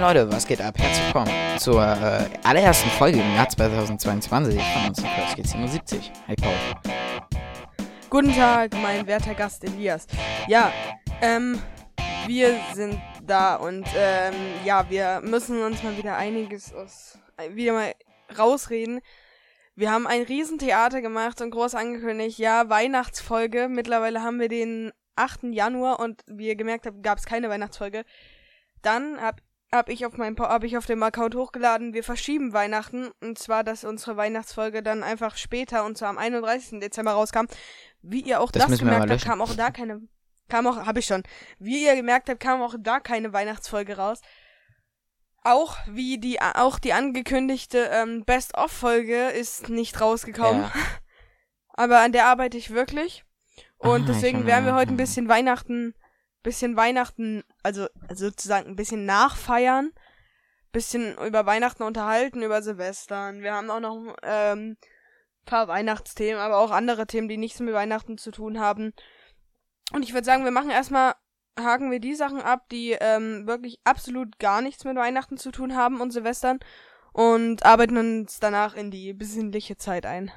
Moin Leute, was geht ab? Herzlich willkommen zur äh, allerersten Folge im Jahr 2022 von uns Kirschke 77. Hey Paul. Guten Tag, mein werter Gast Elias. Ja, ähm, wir sind da und ähm, ja, wir müssen uns mal wieder einiges aus, wieder mal rausreden. Wir haben ein Riesentheater gemacht und groß angekündigt, ja, Weihnachtsfolge. Mittlerweile haben wir den 8. Januar und wie ihr gemerkt habt, gab es keine Weihnachtsfolge. Dann hab, hab ich auf meinem hab ich auf dem Account hochgeladen, wir verschieben Weihnachten und zwar, dass unsere Weihnachtsfolge dann einfach später und zwar am 31. Dezember rauskam. Wie ihr auch Das das, gemerkt habt, kam auch da keine kam auch hab ich schon. Wie ihr gemerkt habt, kam auch da keine Weihnachtsfolge raus. Auch wie die auch die angekündigte ähm, Best of Folge ist nicht rausgekommen. Ja. Aber an der arbeite ich wirklich. Und Ah, deswegen werden wir heute ein bisschen Weihnachten, bisschen Weihnachten, also also sozusagen ein bisschen nachfeiern, bisschen über Weihnachten unterhalten, über Silvestern. Wir haben auch noch ähm, paar Weihnachtsthemen, aber auch andere Themen, die nichts mit Weihnachten zu tun haben. Und ich würde sagen, wir machen erstmal, haken wir die Sachen ab, die ähm, wirklich absolut gar nichts mit Weihnachten zu tun haben und Silvestern und arbeiten uns danach in die besinnliche Zeit ein.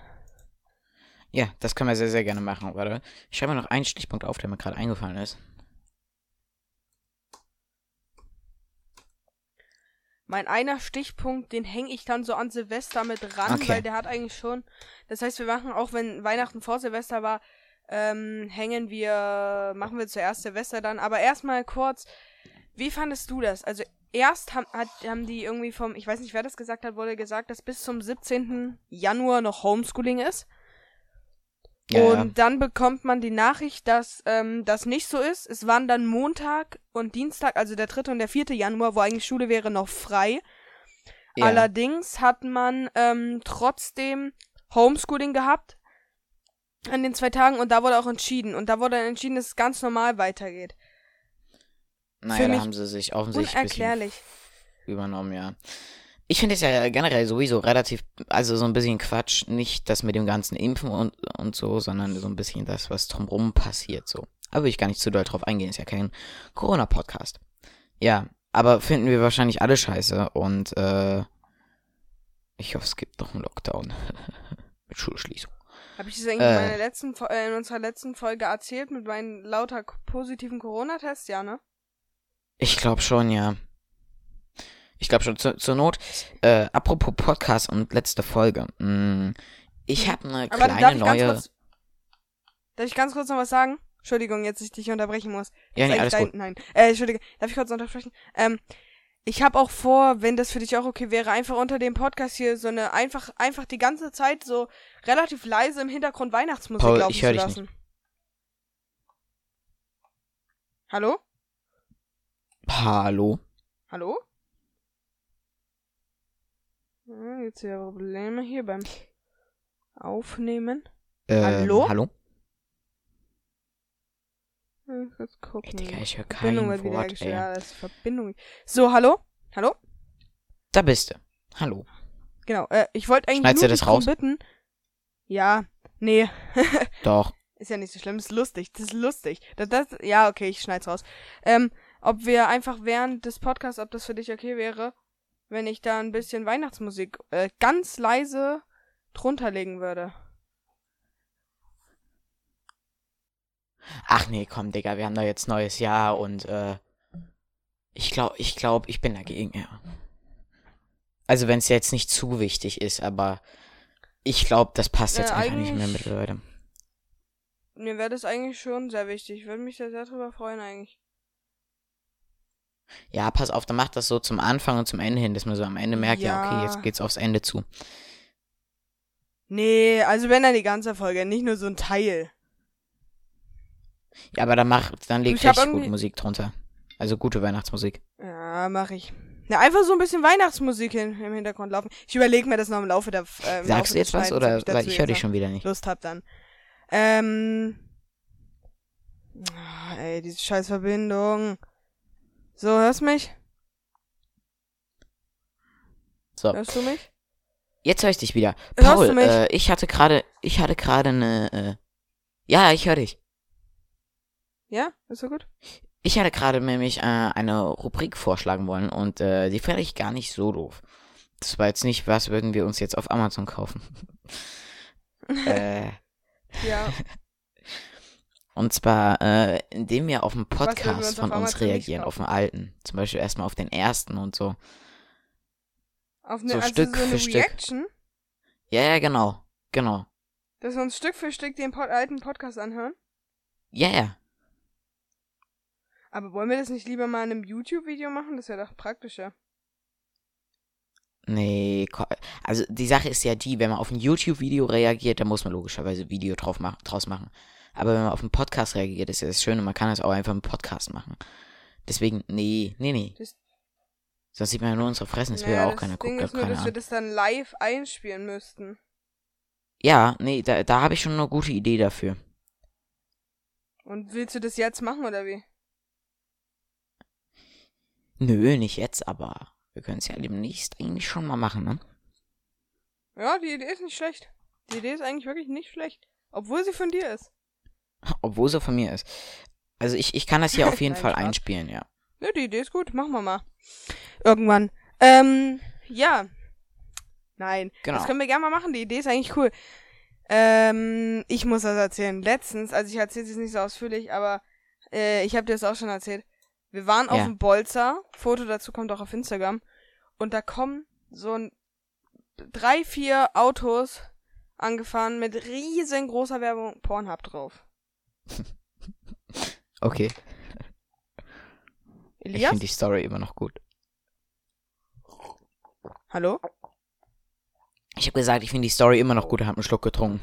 Ja, das können wir sehr, sehr gerne machen. Warte, ich schreibe mal noch einen Stichpunkt auf, der mir gerade eingefallen ist. Mein einer Stichpunkt, den hänge ich dann so an Silvester mit ran, Okay. weil der hat eigentlich schon. Das heißt, wir machen, auch wenn Weihnachten vor Silvester war, ähm, hängen wir, machen wir zuerst Silvester dann. Aber erstmal kurz, wie fandest du das? Also erst haben, hat, haben die irgendwie vom, ich weiß nicht, wer das gesagt hat, wurde gesagt, dass bis zum 17. Januar noch Homeschooling ist. Ja, und ja. dann bekommt man die Nachricht, dass ähm, das nicht so ist. Es waren dann Montag und Dienstag, also der 3. und der 4. Januar, wo eigentlich Schule wäre, noch frei. ja. Allerdings hat man ähm, trotzdem Homeschooling gehabt an den zwei Tagen und da wurde auch entschieden. Und da wurde dann entschieden, dass es ganz normal weitergeht. Naja, für da mich haben sie sich offensichtlich Unerklärlich. übernommen, ja. Ich finde es ja generell sowieso relativ, also so ein bisschen Quatsch, nicht das mit dem ganzen Impfen und, und so, sondern so ein bisschen das, was drumrum passiert, so. Aber will ich gar nicht zu doll drauf eingehen, ist ja kein Corona-Podcast. Ja, aber finden wir wahrscheinlich alle scheiße und, äh, ich hoffe, es gibt noch einen Lockdown. mit Schulschließung. Habe ich das eigentlich Äh. in, meiner letzten, äh, in unserer letzten Folge erzählt mit meinen lauter positiven Corona-Tests? Ja, ne? Ich glaube schon, ja. Ich glaube schon. Zur, zur Not, äh, apropos Podcast und letzte Folge. Mh, ich habe eine Aber kleine neue. kurz. Darf ich ganz kurz noch was sagen? Entschuldigung, jetzt ich dich unterbrechen muss. Ja, nee, alles dein, gut. Nein. Äh, Entschuldige, darf ich kurz untersprechen? Ähm, ich habe auch vor, wenn das für dich auch okay wäre, einfach unter dem Podcast hier so eine einfach einfach die ganze Zeit so relativ leise im Hintergrund Weihnachtsmusik Paul, laufen ich zu dich lassen. Hallo? Hallo? Hallo? Hm, jetzt wieder Probleme hier beim Aufnehmen. Ähm, Hallo? Hallo? Hm, Kurz gucken. Ey, Digga, ich höre Verbindung kein wieder Wort, ey. Ja, das ist Verbindung. So, hallo? Hallo? Da bist du. Hallo. Genau, äh, ich wollte eigentlich Schneidest nur du das raus? bitten. Ja, nee, Doch. ist ja nicht so schlimm, ist lustig, das ist lustig. Das, das, ja, okay, ich schneid's raus. Ähm, ob wir einfach während des Podcasts, ob das für dich okay wäre, wenn ich da ein bisschen Weihnachtsmusik äh, ganz leise drunter legen würde. Ach nee, komm, Digga, wir haben da jetzt neues Jahr und, äh, ich glaube, ich glaube, ich bin dagegen, ja. Also, wenn es jetzt nicht zu wichtig ist, aber ich glaube, das passt jetzt Äh, einfach nicht mehr mit Leute. Mir wäre das eigentlich schon sehr wichtig. Ich würde mich da sehr drüber freuen eigentlich. Ja, pass auf, dann macht das so zum Anfang und zum Ende hin, dass man so am Ende merkt, ja, okay, Ja. jetzt geht's aufs Ende zu. Nee, also wenn dann die ganze Folge, nicht nur so ein Teil. Ja, aber dann mach, dann leg Ich richtig gut irgendwie- Musik drunter. Also gute Weihnachtsmusik. Ja, mach ich. Ja, einfach so ein bisschen Weihnachtsmusik hin, im Hintergrund laufen. Ich überlege mir das noch im Laufe der. Äh, im Laufe Sagst du des jetzt was oder ich weil ich höre dich schon wieder nicht. Lust hab dann. Ähm. ah, Ey, diese scheiß Verbindung. So, hörst du mich? So, Hörst du mich? jetzt höre ich dich wieder. Hörst Paul, du mich? äh, ich hatte gerade, ich hatte gerade eine, äh, ja, ich höre dich. Ja? Ist so gut? Ich hatte gerade nämlich äh, eine Rubrik vorschlagen wollen und äh, die fand ich gar nicht so doof. Das war jetzt nicht, was würden wir uns jetzt auf Amazon kaufen. äh, Ja. und zwar, äh, indem wir auf einen Podcast uns von uns reagieren, auf den alten. Zum Beispiel erstmal auf den ersten und so. Auf eine, So also Stück so eine für Stück. Reaction, Ja, ja, genau. Genau. dass wir uns Stück für Stück den Pod alten Podcast anhören. Ja, ja. Aber wollen wir das nicht lieber mal in einem YouTube-Video machen? Das wäre doch praktischer. Nee, also die Sache ist ja die, wenn man auf ein YouTube-Video reagiert, dann muss man logischerweise Video drauf mach, draus machen. Aber wenn man auf einen Podcast reagiert, ist ja das Schöne, man kann es auch einfach im Podcast machen. Deswegen, nee, nee, nee. Das- Sonst sieht man ja nur unsere Fressen, das will Naja, ja auch keiner Ding gucken. ist nur, dass wir das dann live einspielen müssten. Ja, nee, da, da habe ich schon eine gute Idee dafür. Und willst du das jetzt machen oder wie? Nö, nicht jetzt, aber wir können es ja demnächst eigentlich schon mal machen, ne? Ja, die Idee ist nicht schlecht. Die Idee ist eigentlich wirklich nicht schlecht. Obwohl sie von dir ist. Obwohl sie von mir ist. Also ich, ich kann das hier auf jeden Nein, Fall Spaß. einspielen, ja. Ne, die Idee ist gut. Machen wir mal. Irgendwann. Ähm, ja. Nein. Genau. Das können wir gerne mal machen. Die Idee ist eigentlich cool. Ähm, ich muss das erzählen. Letztens, also ich erzähle es nicht so ausführlich, aber äh, ich habe dir das auch schon erzählt. Wir waren auf Ja. dem Bolzer. Foto dazu kommt auch auf Instagram. Und da kommen so ein, drei, vier Autos angefahren mit riesengroßer Werbung Pornhub drauf. Okay. Ich Elias? finde die Story immer noch gut. Hallo? Ich habe gesagt, ich finde die Story immer noch gut, habe einen Schluck getrunken.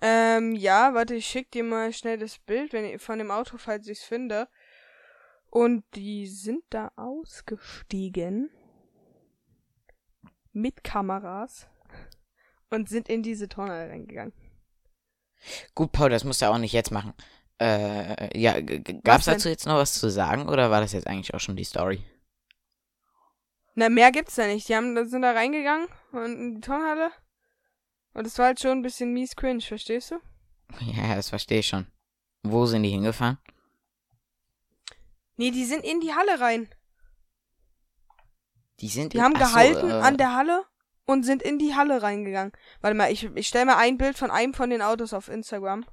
Ähm, ja, warte, ich schick dir mal schnell das Bild wenn ich, von dem Auto, falls ich's finde. Und die sind da ausgestiegen. Mit Kameras. Und sind in diese Tonne reingegangen. Gut, Paul, das musst du auch nicht jetzt machen. Äh, ja, g- g- gab's denn? dazu jetzt noch was zu sagen oder war das jetzt eigentlich auch schon die Story? Na, mehr gibt's da nicht. Die haben, sind da reingegangen und in die Turnhalle. Und es war halt schon ein bisschen mies cringe, verstehst du? Ja, das verstehe ich schon. Wo sind die hingefahren? Nee, die sind in die Halle rein. Die sind Die in- haben ach so, gehalten äh, an der Halle und sind in die Halle reingegangen. Warte mal, ich, ich stelle mal ein Bild von einem von den Autos auf Instagram.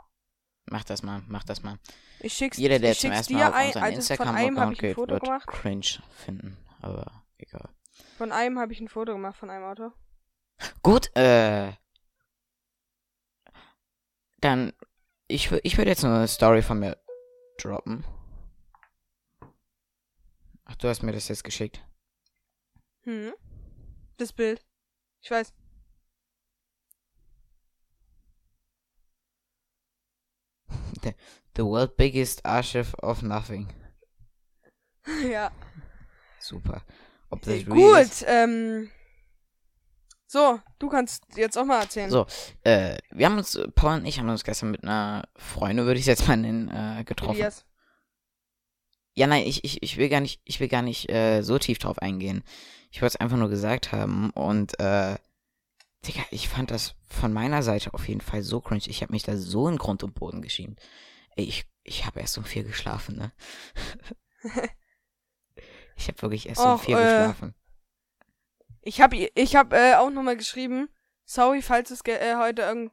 Mach das mal, mach das mal. Ich schick's, Jeder, der ich zum ersten Mal auf ein, unseren also von einem habe Instagram-Account geht, Foto wird gemacht. cringe finden. Aber egal. Von einem habe ich ein Foto gemacht von einem Auto. Gut, äh. Dann, ich, ich würde jetzt nur eine Story von mir droppen. Ach, du hast mir das jetzt geschickt. Hm. Das Bild. Ich weiß. The world biggest archive of nothing. ja. Super. Ob das real Gut, ist? ähm. So, du kannst jetzt auch mal erzählen. So, äh, wir haben uns, Paul und ich haben uns gestern mit einer Freundin, würde ich jetzt mal nennen, äh, getroffen. Elias. Ja, nein, ich, ich, ich will gar nicht, ich will gar nicht äh, so tief drauf eingehen. Ich wollte es einfach nur gesagt haben und äh, Digga, ich fand das von meiner Seite auf jeden Fall so cringe. Ich habe mich da so in Grund und Boden geschämt. Ey, ich, ich habe erst um vier geschlafen, ne? ich habe wirklich erst um Och, vier äh, geschlafen. Ich hab, ich hab äh, auch nochmal geschrieben. Sorry, falls es äh, heute irgend.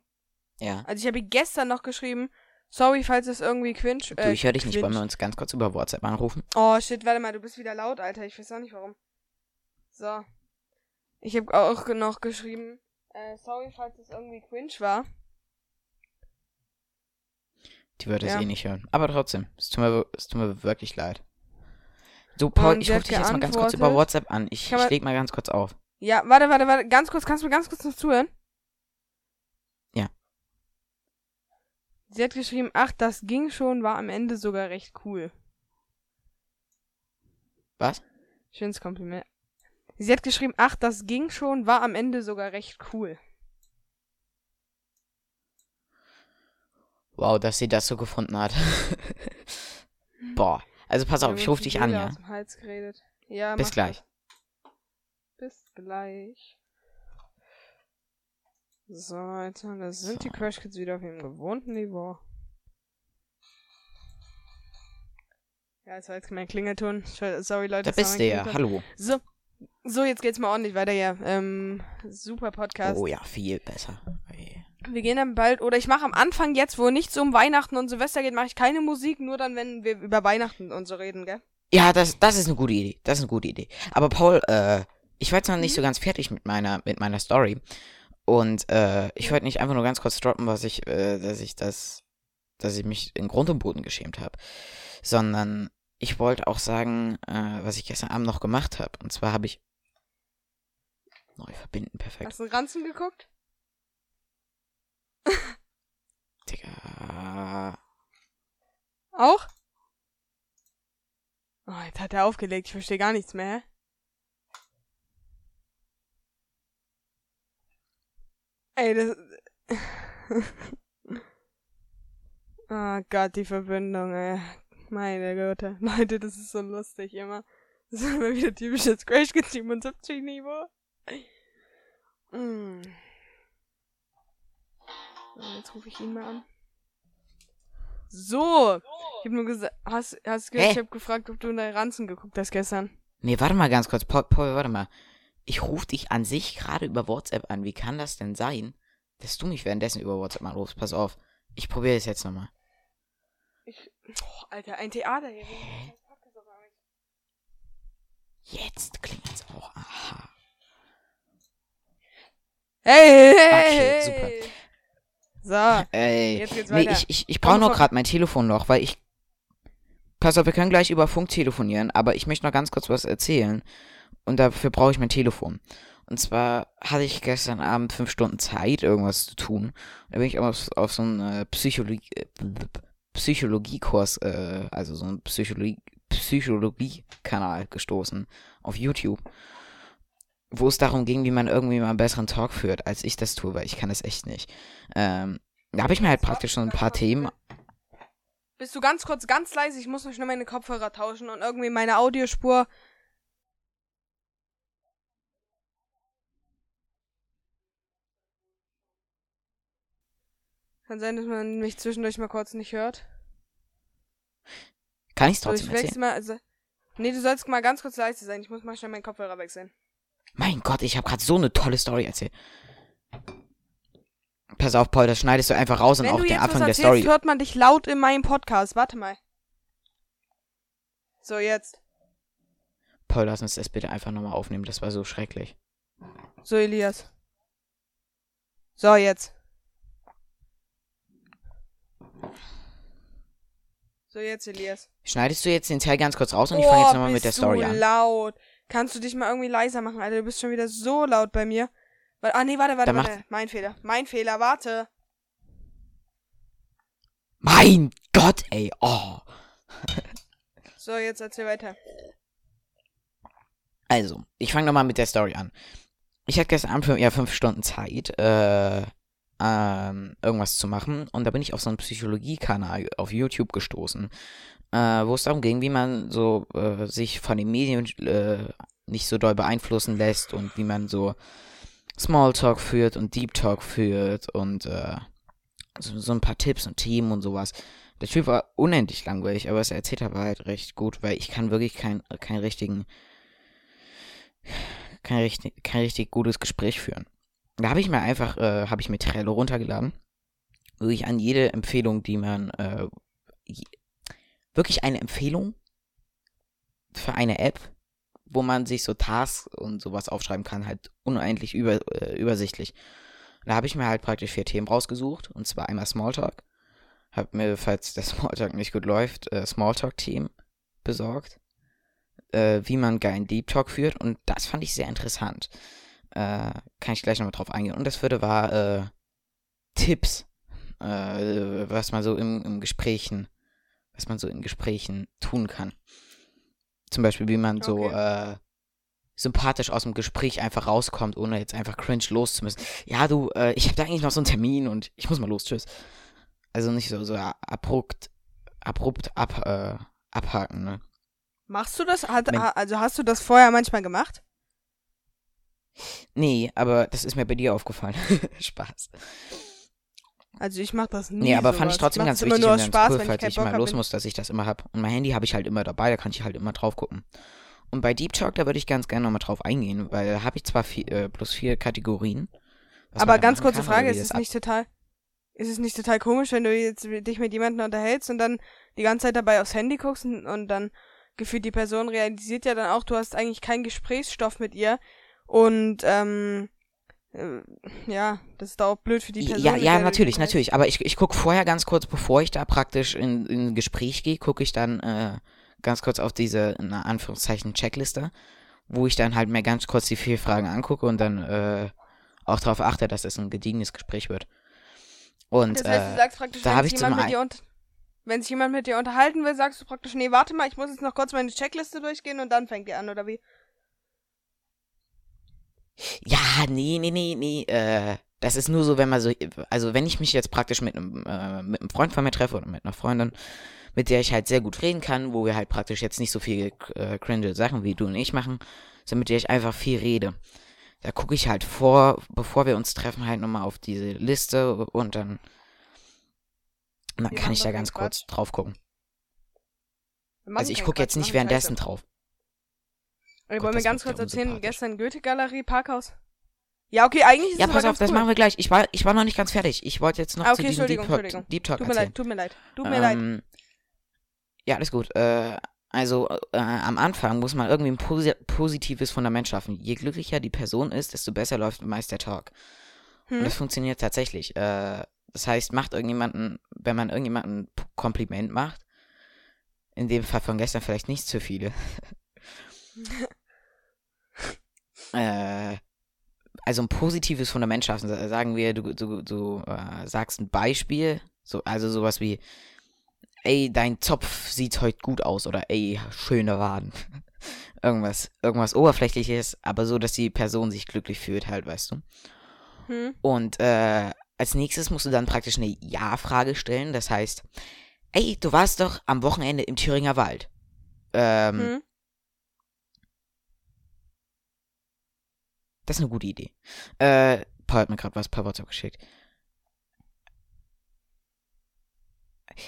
Ja. Also ich habe gestern noch geschrieben. Sorry, falls es irgendwie. Du, Äh, ich höre dich nicht. Wollen wir uns ganz kurz über WhatsApp anrufen? Oh shit, warte mal, du bist wieder laut, Alter. Ich weiß auch nicht warum. So. Ich habe auch noch geschrieben. Äh, sorry, falls es irgendwie cringe war. Die würde es Ja. eh nicht hören. Aber trotzdem, es tut mir, es tut mir wirklich leid. So, Paul, Und ich rufe dich jetzt mal ganz kurz über. WhatsApp an. Ich, ich leg mal ganz kurz auf. Ja, warte, warte, warte. Ganz kurz, kannst du mir ganz kurz noch zuhören? Ja. Sie hat geschrieben, ach, das ging schon, war am Ende sogar recht cool. Was? Schönes Kompliment. Sie hat geschrieben, ach, das ging schon, war am Ende sogar recht cool. Wow, dass sie das so gefunden hat. Boah. Also pass auf, ich rufe dich an, ja? Ja, Bis gleich. das. Bis gleich. So, Alter, da sind die. Crash Kids wieder auf ihrem gewohnten Niveau. Ja, das war jetzt mein Klingelton. Sorry, Leute. Da bist mein du ja. Hallo. So. So, jetzt geht's mal ordentlich weiter hier. Ähm, super Podcast. Oh ja, viel besser. Ey. Wir gehen dann bald, oder ich mache am Anfang jetzt, wo nichts um Weihnachten und Silvester geht, mache ich keine Musik, nur dann, wenn wir über Weihnachten und so reden, gell? Ja, das, das ist eine gute Idee. Das ist eine gute Idee. Aber Paul, äh, ich war jetzt noch nicht Mhm. so ganz fertig mit meiner, mit meiner Story. Und äh, ich wollte nicht einfach nur ganz kurz droppen, was ich, äh, dass ich das, dass ich mich in Grund und Boden geschämt habe. Sondern ich wollte auch sagen, äh, was ich gestern Abend noch gemacht habe. Und zwar habe ich neu verbinden, perfekt. Hast du den Ranzen geguckt? Digga. Auch? Oh, jetzt hat er aufgelegt, ich verstehe gar nichts mehr, Ey, das. oh Gott, die Verbindung, ey. Meine Güte. Leute, das ist so lustig immer. Das ist immer wieder typisches Crash 77 Niveau. Mm. So, jetzt rufe ich ihn mal an. So. Ich hab nur gesagt, hast, hast gehört, Hä? ich hab gefragt, ob du in der Ranzen geguckt hast gestern. Nee, warte mal ganz kurz. Paul, Paul warte mal. Ich rufe dich an sich gerade über WhatsApp an. Wie kann das denn sein, dass du mich währenddessen über WhatsApp anrufst? Pass auf. Ich probiere es jetzt nochmal. Ich, oh, Alter, ein Theater hier. Jetzt klingelt's auch. Aha. Hey, hey, Okay, hey. So. Ey, Jetzt geht's nee, ich, ich, ich brauche nur gerade mein Telefon noch, weil ich. Pass auf, wir können gleich über Funk telefonieren, aber ich möchte noch ganz kurz was erzählen. Und dafür brauche ich mein Telefon. Und zwar hatte ich gestern Abend fünf Stunden Zeit, irgendwas zu tun. Da bin ich auf, auf so einen äh, Psychologie, Psychologiekurs, äh, also so einen Psychologie, Psychologie-Kanal gestoßen auf YouTube. Wo es darum ging, wie man irgendwie mal einen besseren Talk führt, als ich das tue, weil ich kann das echt nicht. Ähm, da habe ich mir halt praktisch schon ein paar Themen. Bist du ganz kurz ganz leise? Ich muss noch schnell meine Kopfhörer tauschen und irgendwie meine Audiospur. Kann sein, dass man mich zwischendurch mal kurz nicht hört. Kann ich es So, ich trotzdem wechsle erzählen? mal, also. Nee, du sollst mal ganz kurz leise sein. Ich muss mal schnell meinen Kopfhörer wechseln. Mein Gott, ich habe gerade so eine tolle Story erzählt. Pass auf, Paul, das schneidest du einfach raus und Wenn auch du den jetzt Anfang der Story. hört man dich laut in meinem Podcast. Warte mal. So, jetzt. Paul, lass uns das bitte einfach nochmal aufnehmen. Das war so schrecklich. So, Elias. So, jetzt. So, jetzt, Elias. Schneidest du jetzt den Teil ganz kurz raus und ich fange jetzt nochmal mit der Story du an. laut. Kannst du dich mal irgendwie leiser machen, Alter? Du bist schon wieder so laut bei mir. Ah, nee, warte, warte, warte. Mein Fehler. Mein Fehler, warte. Mein Gott, ey. Oh. So, jetzt erzähl weiter. Also, ich fange nochmal mit der Story an. Ich hatte gestern Abend ja, fünf Stunden Zeit, äh, ähm, irgendwas zu machen. Und da bin ich auf so einen Psychologie-Kanal auf YouTube gestoßen, äh, wo es darum ging, wie man so äh, sich von den Medien äh, nicht so doll beeinflussen lässt und wie man so Smalltalk führt und Deep Talk führt und äh, so, so ein paar Tipps und Themen und sowas. Der Typ war unendlich langweilig, aber er erzählt war halt recht gut, weil ich kann wirklich kein, keinen richtigen kein richtig, kein richtig gutes Gespräch führen. Da habe ich mir einfach, äh, habe ich mir Trello runtergeladen, wirklich an jede Empfehlung, die man, äh, wirklich eine Empfehlung für eine App, wo man sich so Tasks und sowas aufschreiben kann, halt unendlich über, äh, übersichtlich. Da habe ich mir halt praktisch vier Themen rausgesucht, und zwar einmal Smalltalk. Hab mir, falls der Smalltalk nicht gut läuft, äh, Smalltalk-Themen besorgt äh, wie man geilen Deep Talk führt und das fand ich sehr interessant. Äh, kann ich gleich nochmal drauf eingehen. Und das vierte war äh, Tipps, äh, was man so im, im Gesprächen, was man so in Gesprächen tun kann. Zum Beispiel, wie man so äh, sympathisch aus dem Gespräch einfach rauskommt, ohne jetzt einfach cringe loszumüssen. Ja, du, äh, ich habe da eigentlich noch so einen Termin und ich muss mal los, tschüss. Also nicht so, so abrupt, abrupt ab, äh, abhaken, ne? Machst du das? Hat, also hast du das vorher manchmal gemacht? Nee, aber das ist mir bei dir aufgefallen. Spaß. Also ich mach das nie. Nee, aber sowas. fand ich trotzdem ganz wichtig und ganz Spaß, cool, wenn ich falls ich Bock mal los bin- muss, dass ich das immer hab. Und mein Handy habe ich halt immer dabei, da kann ich halt immer drauf gucken. Und bei Deep Talk, da würde ich ganz gerne nochmal drauf eingehen, weil da habe ich zwar vier, äh, plus vier Kategorien. Aber ganz kurze kann, Frage, ist es nicht total, ist es nicht total komisch, wenn du jetzt dich mit jemandem unterhältst und dann die ganze Zeit dabei aufs Handy guckst und, und dann gefühlt die Person realisiert ja dann auch, du hast eigentlich keinen Gesprächsstoff mit ihr und ähm, äh, ja, das ist da auch blöd für die Person. Ja, ja, natürlich, natürlich. Aber ich, ich gucke vorher ganz kurz, bevor ich da praktisch in, in ein Gespräch gehe, gucke ich dann äh, ganz kurz auf diese, in Anführungszeichen, Checkliste, wo ich dann halt mir ganz kurz die vier Fragen angucke und dann äh, auch darauf achte, dass es ein gediegenes Gespräch wird. Und Das heißt, du äh, sagst praktisch, da wenn ich jemand zum mit dir unter wenn sich jemand mit dir unterhalten will, sagst du praktisch, nee, warte mal, ich muss jetzt noch kurz meine Checkliste durchgehen und dann fängt ihr an, oder wie? Ja, nee, nee, nee, nee. Äh, das ist nur so, wenn man so, also wenn ich mich jetzt praktisch mit einem, äh, mit einem Freund von mir treffe oder mit einer Freundin, mit der ich halt sehr gut reden kann, wo wir halt praktisch jetzt nicht so viel äh, cringe Sachen wie du und ich machen, sondern mit der ich einfach viel rede. Da gucke ich halt vor, bevor wir uns treffen, halt nochmal auf diese Liste und dann, und dann kann ich da ganz kurz drauf gucken. Also ich gucke jetzt nicht währenddessen drauf. Gott, wollen wir das ganz kurz ja erzählen, gestern Goethe-Galerie, Parkhaus. Ja, okay, eigentlich ist Ja, es pass aber auf, das machen wir gleich. Ich war, ich war noch nicht ganz fertig. Ich wollte jetzt noch Ah, zu okay, diesem Deep Talk. Deep Talk Tut mir erzählen. leid, tut mir leid. Tut mir leid. Ähm, Ja, alles gut. Äh, also äh, am Anfang muss man irgendwie ein posi positives Fundament schaffen. Je glücklicher die Person ist, desto besser läuft meist der Talk. Und Hm? das funktioniert tatsächlich. Äh, das heißt, macht irgendjemanden, wenn man irgendjemanden ein Kompliment macht, in dem Fall von gestern vielleicht nicht zu viele. äh, also ein positives Fundament schaffen. Sa- Sagen wir, du, du, du äh, sagst ein Beispiel, so, also sowas wie, ey, dein Zopf sieht heute gut aus oder ey, schöne Waden. irgendwas, irgendwas Oberflächliches, aber so, dass die Person sich glücklich fühlt, halt, weißt du. Hm? Und äh, als nächstes musst du dann praktisch eine Ja-Frage stellen. Das heißt, ey, du warst doch am Wochenende im Thüringer Wald. Ähm, Hm? Das ist eine gute Idee. Äh, Paul hat mir gerade was per WhatsApp geschickt.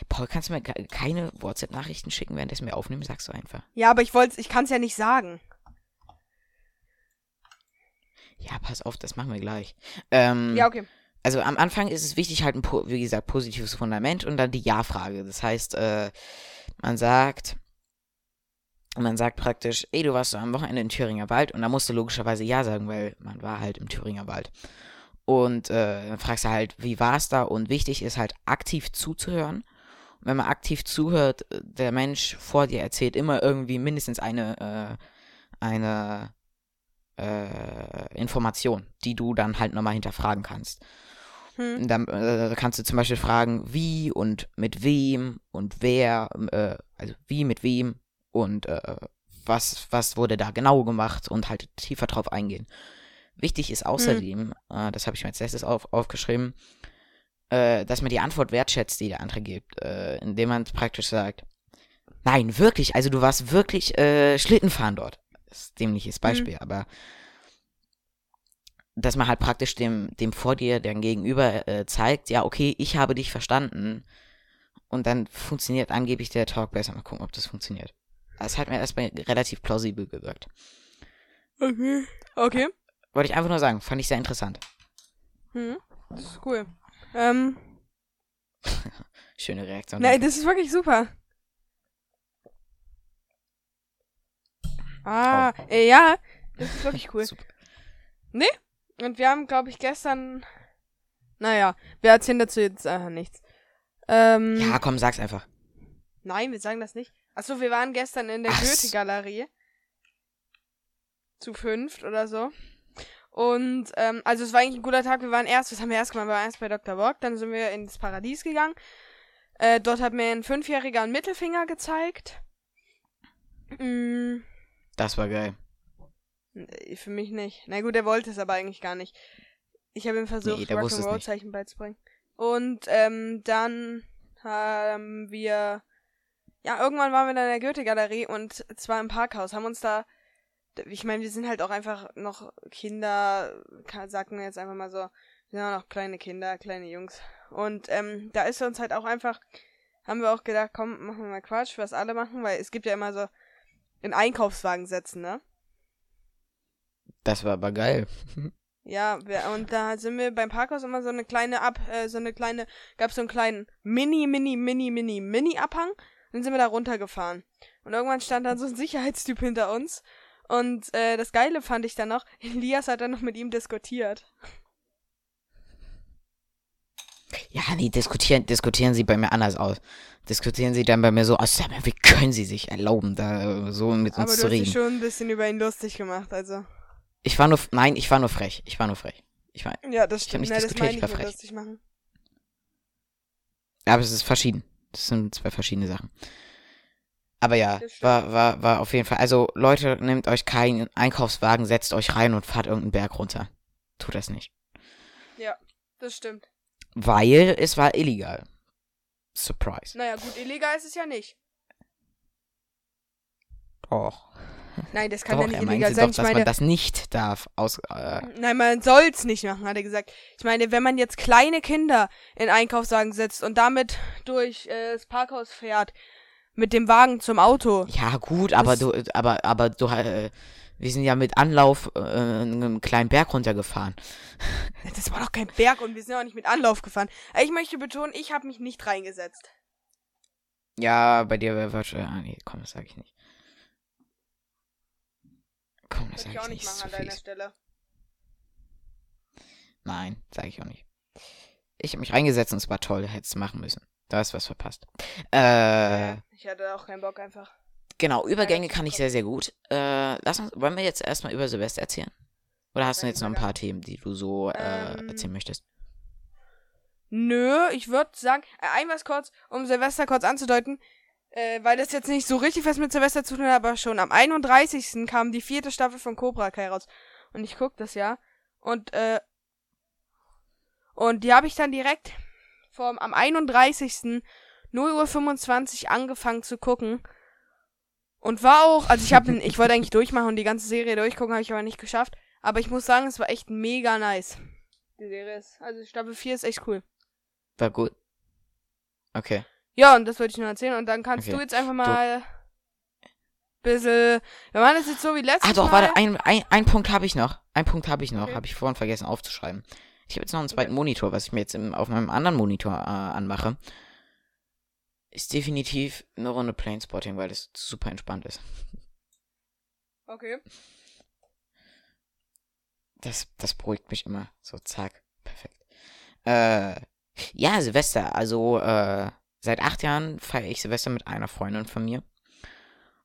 Paul, kannst du mir ke- keine WhatsApp-Nachrichten schicken, währenddessen wir aufnehmen? Sagst du einfach. Ja, aber ich wollte, ich kann es ja nicht sagen. Ja, pass auf, das machen wir gleich. Ähm, Ja, okay. also am Anfang ist es wichtig, halt ein, wie gesagt, positives Fundament und dann die Ja-Frage. Das heißt, äh, man sagt, man sagt praktisch, ey, du warst so am Wochenende im Thüringer Wald und da musst du logischerweise Ja sagen, weil man war halt im Thüringer Wald. Und äh, dann fragst du halt, wie war es da? Und wichtig ist halt aktiv zuzuhören. Und wenn man aktiv zuhört, äh, der Mensch vor dir erzählt immer irgendwie mindestens eine, äh, eine äh, Information, die du dann halt nochmal hinterfragen kannst. Hm? Dann äh, kannst du zum Beispiel fragen, wie und mit wem und wer, äh, also wie mit wem und äh, was, was wurde da genau gemacht und halt tiefer drauf eingehen. Wichtig ist außerdem, äh, das habe ich mir als letztes auf, aufgeschrieben, äh, dass man die Antwort wertschätzt, die der andere gibt, äh, indem man praktisch sagt, nein, wirklich, also du warst wirklich äh, Schlittenfahren dort. Das ist ein dämliches Beispiel, aber dass man halt praktisch dem, dem vor dir, der Gegenüber, äh, zeigt, ja, okay, ich habe dich verstanden. Und dann funktioniert angeblich der Talk besser. Mal gucken, ob das funktioniert. Das hat mir erstmal relativ plausibel gewirkt. Okay. Okay. Wollte ich einfach nur sagen, fand ich sehr interessant. Hm? Das ist cool. Ähm, Schöne Reaktion. nein, das ist wirklich super. Ah, äh, ja, das ist wirklich cool. Super. Und wir haben, glaube ich, gestern. Naja, wir erzählen dazu jetzt einfach nichts. Ähm, Ja, komm, sag's einfach. Nein, wir sagen das nicht. Achso, wir waren gestern in der. Goethe-Galerie. Zu fünft oder so. Und, ähm, also es war eigentlich ein guter Tag. Wir waren erst, was haben wir erst gemacht? Wir waren erst bei Dr. Bock, dann sind wir ins Paradies gegangen. Äh, dort hat mir ein Fünfjähriger einen Mittelfinger gezeigt. Mm, Das war geil. für mich nicht. Na gut, er wollte es aber eigentlich gar nicht. Ich habe ihm versucht, Nee. Rock'n'Roll-Zeichen beizubringen. Und, ähm, dann haben wir ja, irgendwann waren wir dann in der Goethe-Galerie und zwar im Parkhaus, haben uns da, ich meine, wir sind halt auch einfach noch Kinder, sagen wir jetzt einfach mal so, Wir sind auch noch kleine Kinder, kleine Jungs. Und ähm, da ist uns halt auch einfach, haben wir auch gedacht, komm, machen wir mal Quatsch, was alle machen, weil es gibt ja immer so in Einkaufswagen setzen, ne? Das war aber geil. Ja, wir, und da sind wir beim Parkhaus immer so eine kleine Ab, äh, so eine kleine, gab's so einen kleinen Mini, Mini, Mini, Mini, Mini-Abhang. Dann sind wir da runtergefahren. Und irgendwann stand dann so ein Sicherheitstyp hinter uns. Und äh, das Geile fand ich dann noch, Elias hat dann noch mit ihm diskutiert. Ja, nee, diskutieren, diskutieren Sie bei mir anders aus. Diskutieren Sie dann bei mir so aus, sag mal, wie können Sie sich erlauben, da so mit uns Aber zu du hast reden? dich schon ein bisschen über ihn lustig gemacht, also. Ich war nur, nein, ich war nur frech. Ich war nur frech. Ich war, Ja, das hab stimmt. nicht Ne, das diskutiert, meine ich ich war frech. lustig machen. aber es ist verschieden. Das sind zwei verschiedene Sachen. Aber ja, war, war, war auf jeden Fall. Also, Leute, nehmt euch keinen Einkaufswagen, setzt euch rein und fahrt irgendeinen Berg runter. Tut das nicht. Ja, das stimmt. Weil es war illegal. Surprise. Naja, gut, illegal ist es ja nicht. Doch. Nein, das kann Doch, ja nicht illegal sein. doch, Ich dass meine, man das nicht darf. Aus, äh, nein, man soll's nicht machen, hat er gesagt. Ich meine, wenn man jetzt kleine Kinder in Einkaufswagen setzt und damit durch äh, das Parkhaus fährt, mit dem Wagen zum Auto. ja, gut, aber du, aber, aber du, äh, wir sind ja mit Anlauf äh, einen kleinen Berg runtergefahren. Das war doch kein Berg und wir sind auch nicht mit Anlauf gefahren. Äh, Ich möchte betonen, ich habe mich nicht reingesetzt. Ja, bei dir wäre wahrscheinlich. Ah, nee, komm, das sag ich nicht. Komm, das sag ich auch nicht. machen an deiner fies. Stelle. Nein, sag ich auch nicht. Ich habe mich reingesetzt und es war toll, hättest machen müssen. Da hast was verpasst. Äh, Ich hatte auch keinen Bock einfach. genau, Übergänge kann ich sehr, sehr gut. Äh, lass uns, wollen wir jetzt erstmal über Silvester erzählen? Oder hast du Über jetzt noch ein paar Themen, die du so äh, Ähm, erzählen möchtest? Nö, ich würde sagen, äh, ein was kurz, um Silvester kurz anzudeuten, äh, weil das jetzt nicht so richtig was mit Silvester zu tun hat, aber schon am 31. kam die vierte Staffel von Cobra Kai raus. Und ich guck das ja. Und, äh, und die habe ich dann direkt vom, am 31. 0 Uhr 25 angefangen zu gucken. Und war auch, also ich habe, ich wollte eigentlich durchmachen und die ganze Serie durchgucken, habe ich aber nicht geschafft. Aber ich muss sagen, es war echt mega nice. Die Serie ist, also Staffel 4 ist echt cool. War gut. Okay. Ja, und das wollte ich nur erzählen. Und dann kannst Okay. du jetzt einfach mal bisschen. Wir machen das jetzt so wie letztes Ah, doch, Mal. warte, ein, ein, ein Punkt habe ich noch. Ein Punkt habe ich noch. Okay. Habe ich vorhin vergessen aufzuschreiben. Ich habe jetzt noch einen zweiten Okay. Monitor, was ich mir jetzt im, auf meinem anderen Monitor äh, anmache. Ist definitiv eine Runde Planespotting, weil das super entspannt ist. Okay. Das, das beruhigt mich immer. So, zack. Perfekt. Äh, ja, Silvester. Also, äh, seit acht Jahren feiere ich Silvester mit einer Freundin von mir.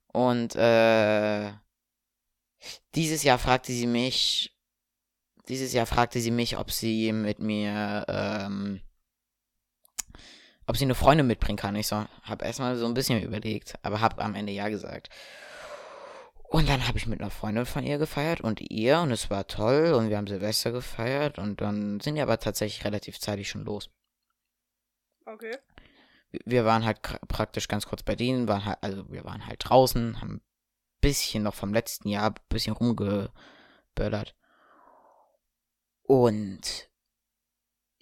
Und, äh, dieses Jahr fragte sie mich, dieses Jahr fragte sie mich, ob sie mit mir, ähm, ob sie eine Freundin mitbringen kann. Ich so, hab erstmal so ein bisschen überlegt, aber hab am Ende ja gesagt. Und dann habe ich mit einer Freundin von ihr gefeiert und ihr und es war toll und wir haben Silvester gefeiert und dann sind wir aber tatsächlich relativ zeitig schon los. Okay. Wir waren halt praktisch ganz kurz bei denen, waren halt, also wir waren halt draußen, haben ein bisschen noch vom letzten Jahr ein bisschen rumgeböllert. Und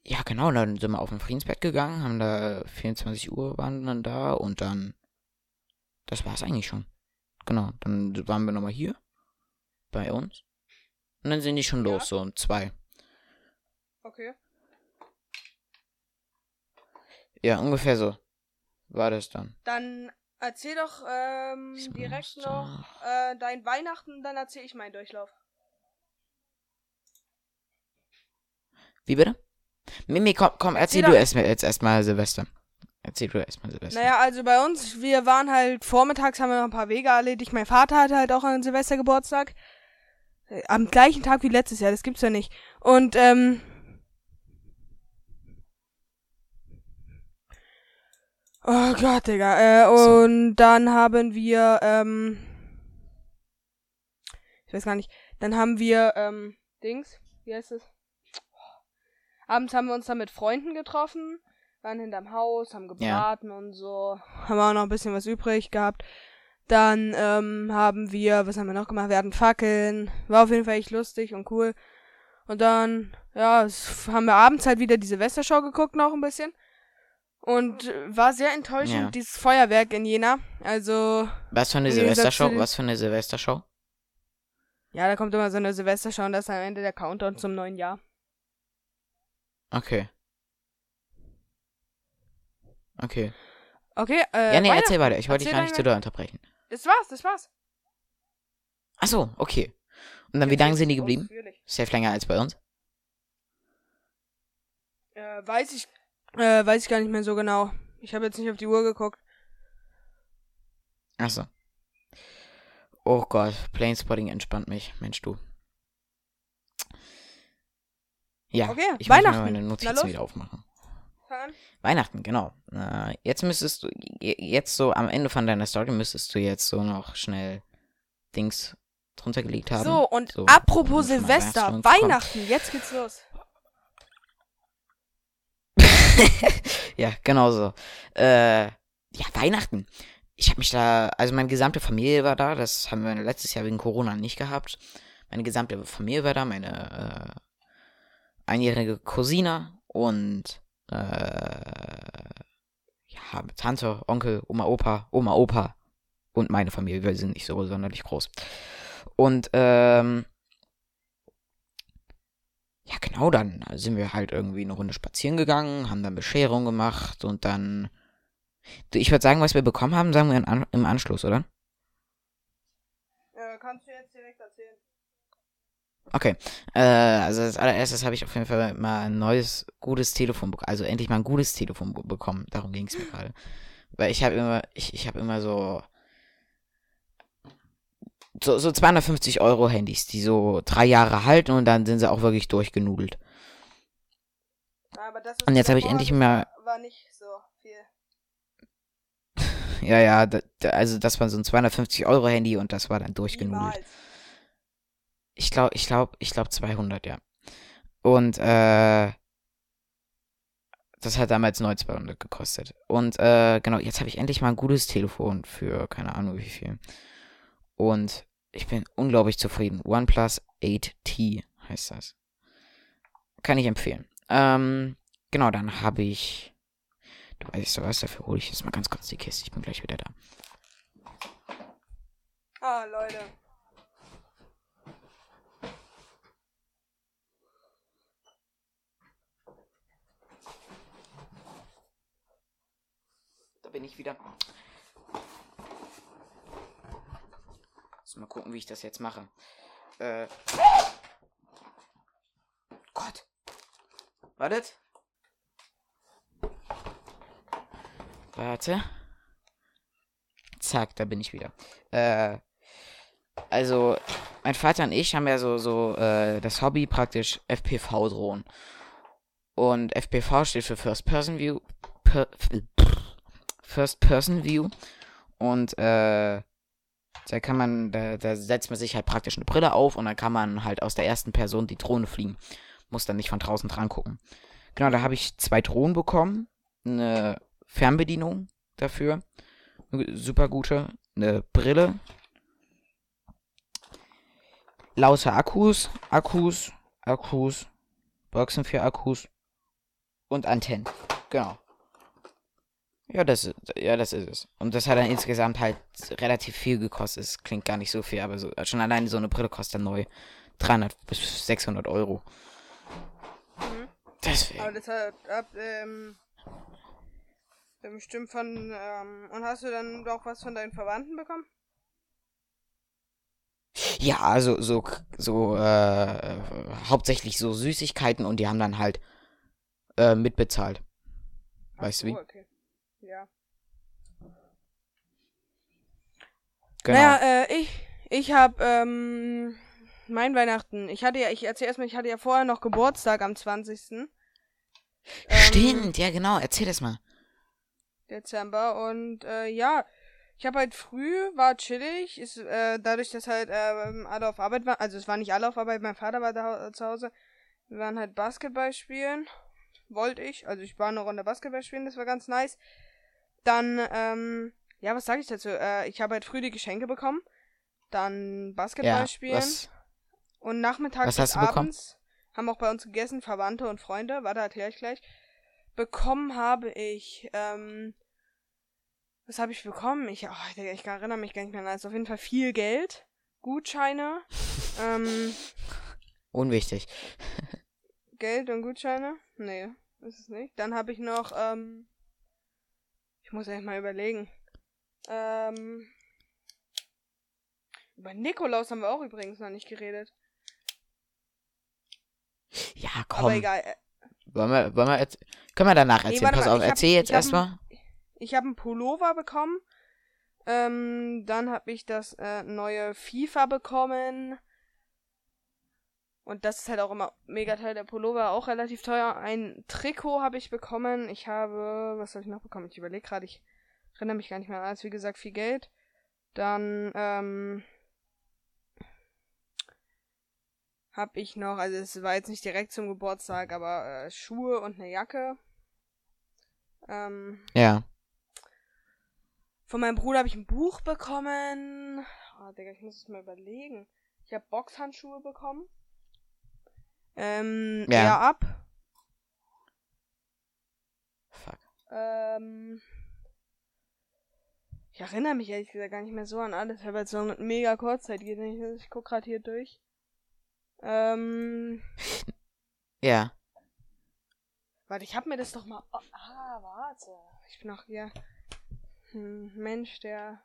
ja, genau, dann sind wir auf ein Friedensbett gegangen, haben da 24 Uhr waren dann da und dann das war's eigentlich schon. Genau, dann waren wir nochmal hier bei uns. Und dann sind die schon Ja. los, so um zwei. Okay. Ja, ungefähr so war das dann. Dann erzähl doch ähm, direkt noch äh, dein Weihnachten, dann erzähl ich meinen Durchlauf. Wie bitte? Mimi, komm, komm erzähl, Erzähl du erst mal jetzt erstmal Silvester. Erzähl du erstmal Silvester. Naja, also bei uns, wir waren halt vormittags, haben wir noch ein paar Wege erledigt. Mein Vater hatte halt auch einen Silvestergeburtstag. Äh, Am gleichen Tag wie letztes Jahr, das gibt's ja nicht. Und, ähm. Oh Gott, Digga. Äh, So. und dann haben wir, ähm. Ich weiß gar nicht. Dann haben wir, ähm, Dings. Wie heißt es? Abends haben wir uns dann mit Freunden getroffen waren hinterm Haus, haben gebraten und so. Haben auch noch ein bisschen was übrig gehabt. Dann ähm, haben wir, was haben wir noch gemacht? Wir hatten Fackeln. War auf jeden Fall echt lustig und cool. Und dann, ja, haben wir abends halt wieder die Silvestershow geguckt noch ein bisschen. Und war sehr enttäuschend, Ja. dieses Feuerwerk in Jena. Also, Was für eine Silvestershow? zu Was für eine Silvestershow? ja, da kommt immer so eine Silvestershow und das ist am Ende der Countdown zum neuen Jahr. Okay. Okay. Okay, äh, ja, nee, weiter. erzähl weiter. Ich wollte dich gar nicht zu doll unterbrechen. Das war's, das war's. Ach so, okay. Und dann, wie lange sind die geblieben? Safe länger als bei uns? Äh, weiß ich, äh, weiß ich gar nicht mehr so genau. Ich habe jetzt nicht auf die Uhr geguckt. Ach so. Oh Gott, Planespotting entspannt mich. Mensch, du. Ja, Okay, ich muss Weihnachten. mir meine Notizen wieder aufmachen. Weihnachten, genau. Äh, jetzt müsstest du, je- jetzt so am Ende von deiner Story müsstest du jetzt so noch schnell Dings drunter gelegt haben. So, und So, apropos um Silvester. Weihnachten, jetzt geht's los. ja, genau so. Äh, ja, Weihnachten. Ich habe mich da, also meine gesamte Familie war da, das haben wir letztes Jahr wegen Corona nicht gehabt. Meine gesamte Familie war da, meine äh, einjährige Cousine und äh, ja, Tante, Onkel, Oma, Opa, Oma, Opa und meine Familie. Wir sind nicht so sonderlich groß. Und ähm, ja, genau, dann sind wir halt irgendwie eine Runde spazieren gegangen, haben dann Bescherung gemacht und dann. Ich würde sagen, was wir bekommen haben, sagen wir im Anschluss, oder? Äh, kannst du jetzt direkt erzählen? Okay. Äh, also als allererstes habe ich auf jeden Fall mal ein neues, gutes Telefon bekommen. Also endlich mal ein gutes Telefon be- bekommen. Darum ging es mir gerade. Weil ich habe immer, ich, ich habe immer so, so. So 250 Euro Handys, die so drei Jahre halten und dann sind sie auch wirklich durchgenudelt. Und jetzt habe ich endlich mal War nicht so viel. Ja, ja, da, also das war so ein 250 Euro Handy und das war dann durchgenudelt. Niemals. Ich glaube, ich glaube, ich glaube 200, ja. Und äh, das hat damals neu 200 gekostet. Und äh, genau, jetzt habe ich endlich mal ein gutes Telefon für keine Ahnung wie viel. Und ich bin unglaublich zufrieden. OnePlus 8T heißt das. Kann ich empfehlen. Ähm, genau, dann habe ich. Du weißt du was, dafür hole ich jetzt mal ganz kurz die Kiste. Ich bin gleich wieder da. Ah, Leute. Da bin ich wieder. So, mal gucken, wie ich das jetzt mache. Äh. Gott. Wartet. Warte. Zack, da bin ich wieder. Äh. Also, mein Vater und ich haben ja so, so, äh, das Hobby praktisch FPV-Drohnen. Und FPV steht für First Person View. Per, First Person View. Und äh, da kann man, da, da setzt man sich halt praktisch eine Brille auf und dann kann man halt aus der ersten Person die Drohne fliegen. Muss dann nicht von draußen dran gucken. Genau, da habe ich zwei Drohnen bekommen. Eine Fernbedienung dafür. Super gute. Eine Brille. Laute Akkus. Akkus. Akkus. Boxen für Akkus. Und Antennen. Genau. Ja, das, ist- ja, das ist es. Und das hat dann insgesamt halt relativ viel gekostet. Es klingt gar nicht so viel, aber so, schon alleine so eine Brille kostet dann neu 300 bis 600 Euro. Mhm. Deswegen. Aber das hat, ab, ähm, bestimmt von, ähm, und hast du dann auch was von deinen Verwandten bekommen? Ja, also so, so, äh, hauptsächlich so Süßigkeiten und die haben dann halt äh, mitbezahlt. Weißt du wie? Okay. Ja. Genau. Naja, äh, ich, ich hab, ähm, mein Weihnachten, ich hatte ja, ich erzähl erstmal, ich hatte ja vorher noch Geburtstag am 20. ähm, Stimmt, ja genau, erzähl das mal. Dezember und äh, ja, ich habe halt früh, war chillig, ist, äh, dadurch, dass halt ähm, alle auf Arbeit waren, also es waren nicht alle auf Arbeit, mein Vater war da zu Hause, wir waren halt Basketball spielen, wollte ich, also ich war eine Runde Basketball spielen, das war ganz nice. Dann, ähm, ja, was sage ich dazu? Äh, ich habe halt früh die Geschenke bekommen, dann Basketball Ja, spielen was, und nachmittags was bis du bekommen? abends haben auch bei uns gegessen, Verwandte und Freunde, warte, erkläre ich gleich. Bekommen habe ich, ähm, was habe ich bekommen? Ich, oh, ich, erinnere mich gar nicht mehr. Also auf jeden Fall viel Geld, Gutscheine, ähm, Unwichtig. Geld und Gutscheine? Nee, ist es nicht. Dann habe ich noch, ähm, ich muss echt mal überlegen. Ähm, über Nikolaus haben wir auch übrigens noch nicht geredet. Ja, komm. Aber egal. äh, Wollen wir, wollen wir jetzt, können wir danach Nee, erzählen? warte Pass mal, auf, ich hab- erzähl jetzt erstmal. Ich habe einen Pullover bekommen. Ähm, dann habe ich das äh, neue FIFA bekommen. Und das ist halt auch immer mega teuer. Der Pullover auch relativ teuer. Ein Trikot habe ich bekommen. Ich habe, was habe ich noch bekommen? Ich überlege gerade, ich erinnere mich gar nicht mehr an alles. Wie gesagt, viel Geld. Dann, ähm, habe ich noch, also es war jetzt nicht direkt zum Geburtstag, aber äh, Schuhe und eine Jacke. Ähm, Ja. von meinem Bruder habe ich ein Buch bekommen. Oh, Digga, ich muss es mal überlegen. Ich habe Boxhandschuhe bekommen. Ähm, Ja. Up. Fuck. Ähm, ich erinnere mich ehrlich gesagt gar nicht mehr so an alles. Ich habe jetzt so eine mega Kurzzeit. Ich, ich guck gerade hier durch. Ähm, Ja. warte, ich habe mir das doch mal. Oh, ah, warte. Ich bin auch hier ein Mensch, der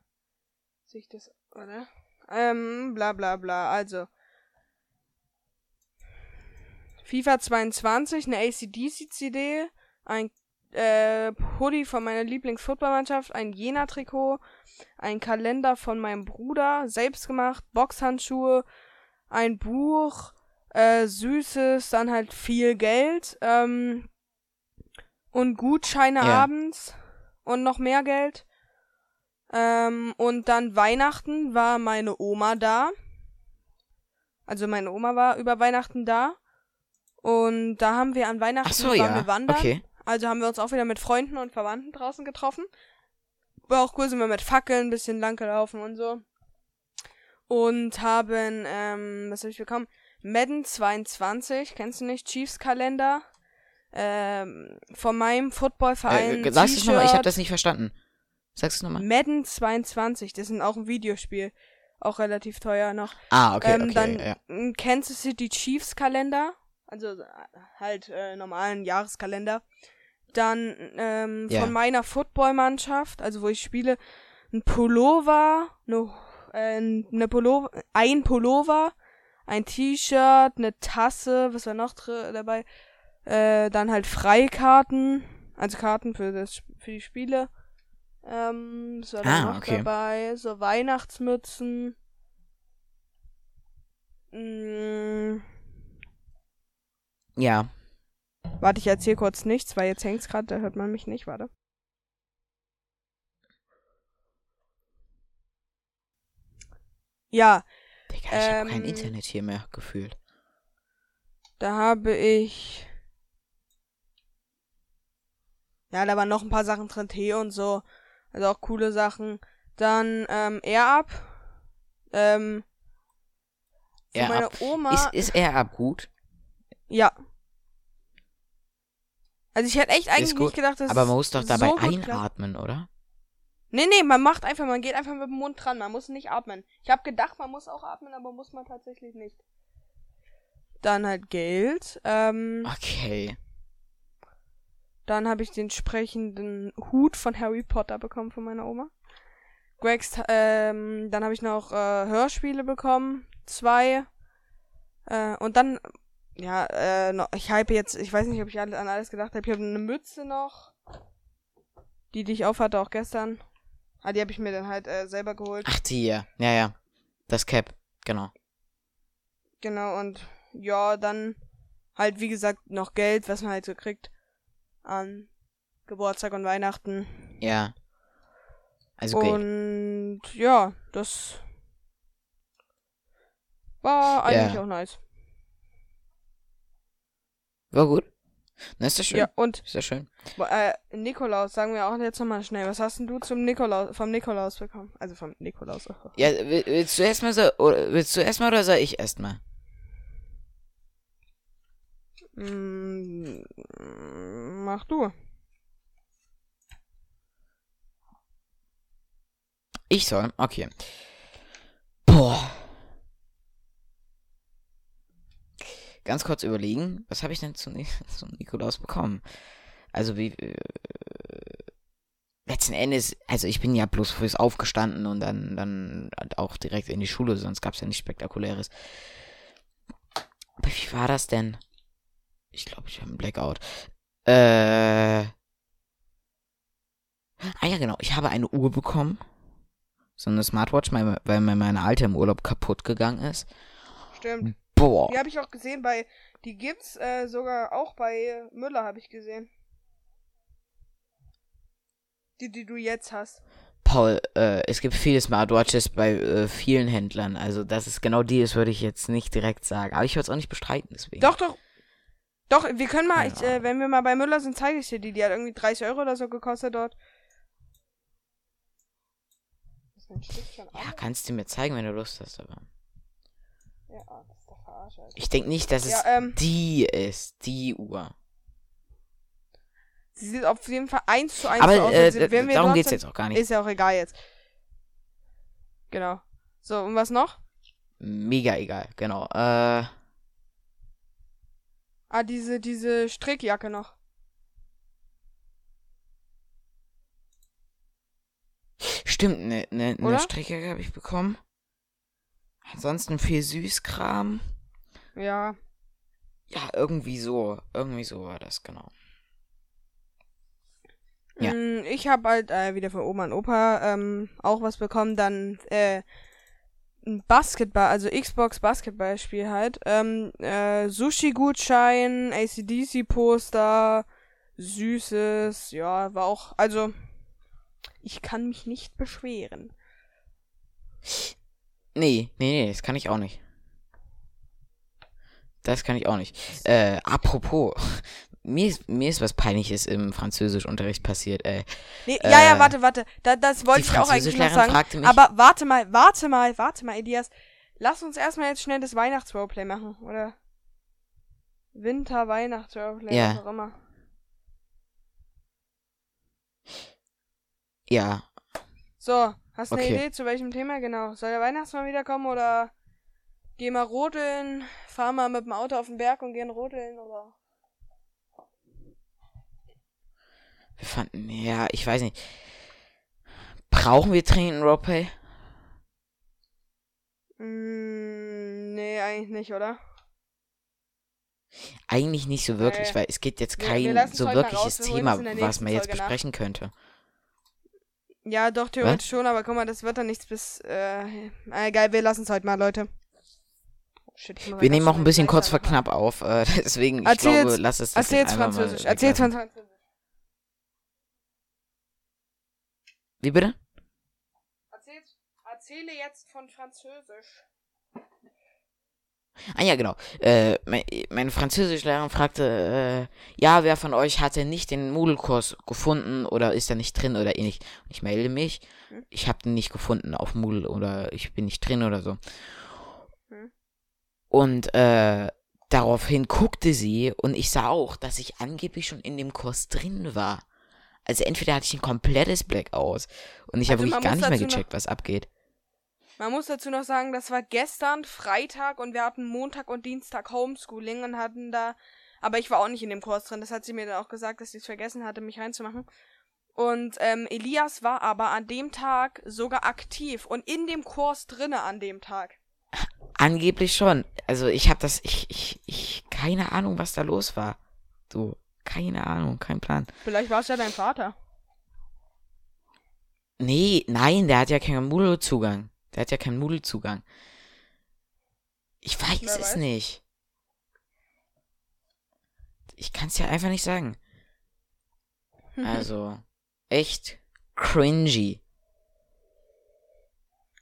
sich das, oder? Ähm, bla bla bla. Also. FIFA 22, eine ACDC-CD, ein äh, Hoodie von meiner Lieblingsfootballmannschaft, ein Jena-Trikot, ein Kalender von meinem Bruder, selbst gemacht, Boxhandschuhe, ein Buch, äh, Süßes, dann halt viel Geld, ähm, und Gutscheine Ja. abends und noch mehr Geld. Ähm, und dann Weihnachten war meine Oma da. Also meine Oma war über Weihnachten da. Und da haben wir an Weihnachten Ach so, ja. wandern. Okay. Also haben wir uns auch wieder mit Freunden und Verwandten draußen getroffen. War auch cool, sind wir mit Fackeln ein bisschen lang gelaufen und so. Und haben, ähm, was habe ich bekommen? Madden 22, kennst du nicht? Chiefs Kalender. Ähm, von meinem Footballverein. Äh, sagst du es nochmal? Ich habe das nicht verstanden. Sagst du es nochmal? Madden 22, das ist auch ein Videospiel. Auch relativ teuer noch. Ah, okay, ähm, okay, dann ja. Kansas City Chiefs Kalender. Also äh, halt äh, normalen Jahreskalender. Dann ähm, Ja. von meiner Footballmannschaft, also wo ich spiele, ein Pullover, eine, äh, eine Pullover, ein Pullover, ein T-Shirt, eine Tasse, was war noch dabei? Äh, dann halt Freikarten, also Karten für das für die Spiele. Ähm, was war Ah, noch okay. dabei? So Weihnachtsmützen. Mm, Ja. Warte, ich erzähl kurz nichts, weil jetzt hängt's gerade, da hört man mich nicht, warte. Ja, Digga, ich hab kein Ähm, Internet hier mehr gefühlt. da habe ich. Ja, da waren noch ein paar Sachen drin, Tee und so. Also auch coole Sachen. Dann, ähm, Air Up. Ähm. Air meiner Up. Oma. Ist, ist er ab gut? ja. Also ich hätte echt eigentlich nicht gedacht, dass Aber man muss doch dabei so gut klappt. einatmen, oder? Nee, nee, man macht einfach, man geht einfach mit dem Mund dran, man muss nicht atmen. Ich habe gedacht, man muss auch atmen, aber muss man tatsächlich nicht. Dann halt Geld. Ähm, Okay. dann habe ich den entsprechenden Hut von Harry Potter bekommen von meiner Oma. Gregs, ähm, dann habe ich noch äh, Hörspiele bekommen, zwei. Äh, und dann, ja, äh, noch, ich habe jetzt, ich weiß nicht, ob ich an alles gedacht habe. Ich habe eine Mütze noch, die, die ich aufhatte, auch gestern. Ah, die habe ich mir dann halt äh, selber geholt. Ach, die ja. Ja, ja. Das Cap. Genau. Genau, und ja, dann halt, wie gesagt, noch Geld, was man halt so kriegt an Geburtstag und Weihnachten. Ja. Also Geld. Und ja, das war eigentlich Ja. auch nice. War gut. Na, ist das schön. Ja, und Ist das schön. äh, Nikolaus, sagen wir auch jetzt nochmal schnell. Was hast denn du zum Nikolaus, vom Nikolaus bekommen? Also vom Nikolaus. Ja, will- willst du erstmal so, oder willst du erstmal oder soll ich erstmal? Mm, mach du. Ich soll? Okay. Boah. Ganz kurz überlegen, was habe ich denn zu, Ni zu Nikolaus bekommen? Also wie. Äh, letzten Endes, also ich bin ja bloß früh aufgestanden und dann, dann auch direkt in die Schule, sonst gab es ja nichts Spektakuläres. Aber wie war das denn? Ich glaube, ich habe einen Blackout. Äh. Ah ja, genau. Ich habe eine Uhr bekommen. So eine Smartwatch, weil, weil mir meine alte im Urlaub kaputt gegangen ist. Stimmt. Boah. Die habe ich auch gesehen bei. Die gibt's äh, sogar auch bei Müller, habe ich gesehen. Die, die du jetzt hast. Paul, äh, es gibt viele Smartwatches bei äh, vielen Händlern. Also, dass es genau die ist, würde ich jetzt nicht direkt sagen. Aber ich würde es auch nicht bestreiten, deswegen. Doch, doch. Doch, wir können mal, Ja. ich, äh, wenn wir mal bei Müller sind, zeige ich dir die. Die hat irgendwie 30 Euro oder so gekostet dort. Ja, an? kannst du mir zeigen, wenn du Lust hast, aber. Ja, ah, Alter. Ich denke nicht, dass es Ja, ähm, die ist, die Uhr. sie sieht auf jeden Fall eins zu eins Aber so aus. äh, als wenn wir darum geht's sind. jetzt auch gar nicht. Ist ja auch egal jetzt. Genau. So, und was noch? Mega egal, genau. Äh, Ah, diese, diese Strickjacke noch. stimmt, ne, ne, ne Oder? Strecke habe ich bekommen. Ansonsten viel Süßkram. Ja. Ja, irgendwie so. Irgendwie so war das, genau. Ja. Mm, Ich habe halt äh, wieder von Oma und Opa ähm, auch was bekommen. Dann äh, ein Basketball, also Xbox Basketballspiel halt. Ähm, äh, Sushi-Gutschein, ACDC-Poster, Süßes, ja, war auch, also ich kann mich nicht beschweren. Nee, nee, nee, das kann ich auch nicht. Das kann ich auch nicht. Äh, apropos, mir ist, mir ist was Peinliches im Französischunterricht passiert, ey. Nee, ja, ja, Äh, warte, warte. Da, das wollte ich auch eigentlich noch sagen. mich- Aber warte mal, warte mal, warte mal, Elias. Lass uns erstmal jetzt schnell das Weihnachts-Roleplay machen, oder? Winter-Weihnachts-Roleplay, Ja. was auch immer. Ja, So, hast du eine Okay. Idee zu welchem Thema? Genau. Soll der Weihnachtsmann wiederkommen oder geh mal rodeln, fahr mal mit dem Auto auf den Berg und gehen rodeln oder? wir fanden, ja, ich weiß nicht. Brauchen wir dringend Roleplay? Mm, nee, eigentlich nicht, oder? Eigentlich nicht so wirklich, Nee. weil es gibt jetzt kein wir so wirkliches raus, Thema, es was man jetzt Folge nach. besprechen könnte. Ja, doch, theoretisch schon, aber guck mal, das wird dann nichts bis, äh, geil, wir lassen's heute mal, Leute. Shit, Wir nehmen auch ein bisschen kurz vor knapp auf, äh, deswegen, ich Erzähl glaube, jetzt- lass es das Erzähl jetzt Französisch, erzähl jetzt. Französisch. Wie bitte? Erzähl, erzähle jetzt von Französisch. Ah ja, genau. Äh, mein, meine Französischlehrerin fragte, äh, ja, wer von euch hatte nicht den Moodle-Kurs gefunden oder ist da nicht drin oder ähnlich. Ich melde mich. Hm? Ich habe den nicht gefunden auf Moodle oder ich bin nicht drin oder so. Und äh, daraufhin guckte sie und ich sah auch, dass ich angeblich schon in dem Kurs drin war. Also entweder hatte ich ein komplettes Blackout und ich habe Also wirklich man gar nicht mehr gecheckt, was abgeht. Man muss dazu noch sagen, das war gestern Freitag und wir hatten Montag und Dienstag Homeschooling und hatten da, aber ich war auch nicht in dem Kurs drin. Das hat sie mir dann auch gesagt, dass sie es vergessen hatte, mich reinzumachen. Und ähm, Elias war aber an dem Tag sogar aktiv und in dem Kurs drinne an dem Tag. Angeblich schon. Also ich habe das, ich, ich, ich, keine Ahnung, was da los war. Du, keine Ahnung, kein Plan. Vielleicht war es ja dein Vater. Nee, nein, der hat ja keinen Moodle-Zugang. Der hat ja keinen Moodle-Zugang. Ich weiß Wer es weiß? nicht. Ich kann es ja einfach nicht sagen. Also, echt cringy.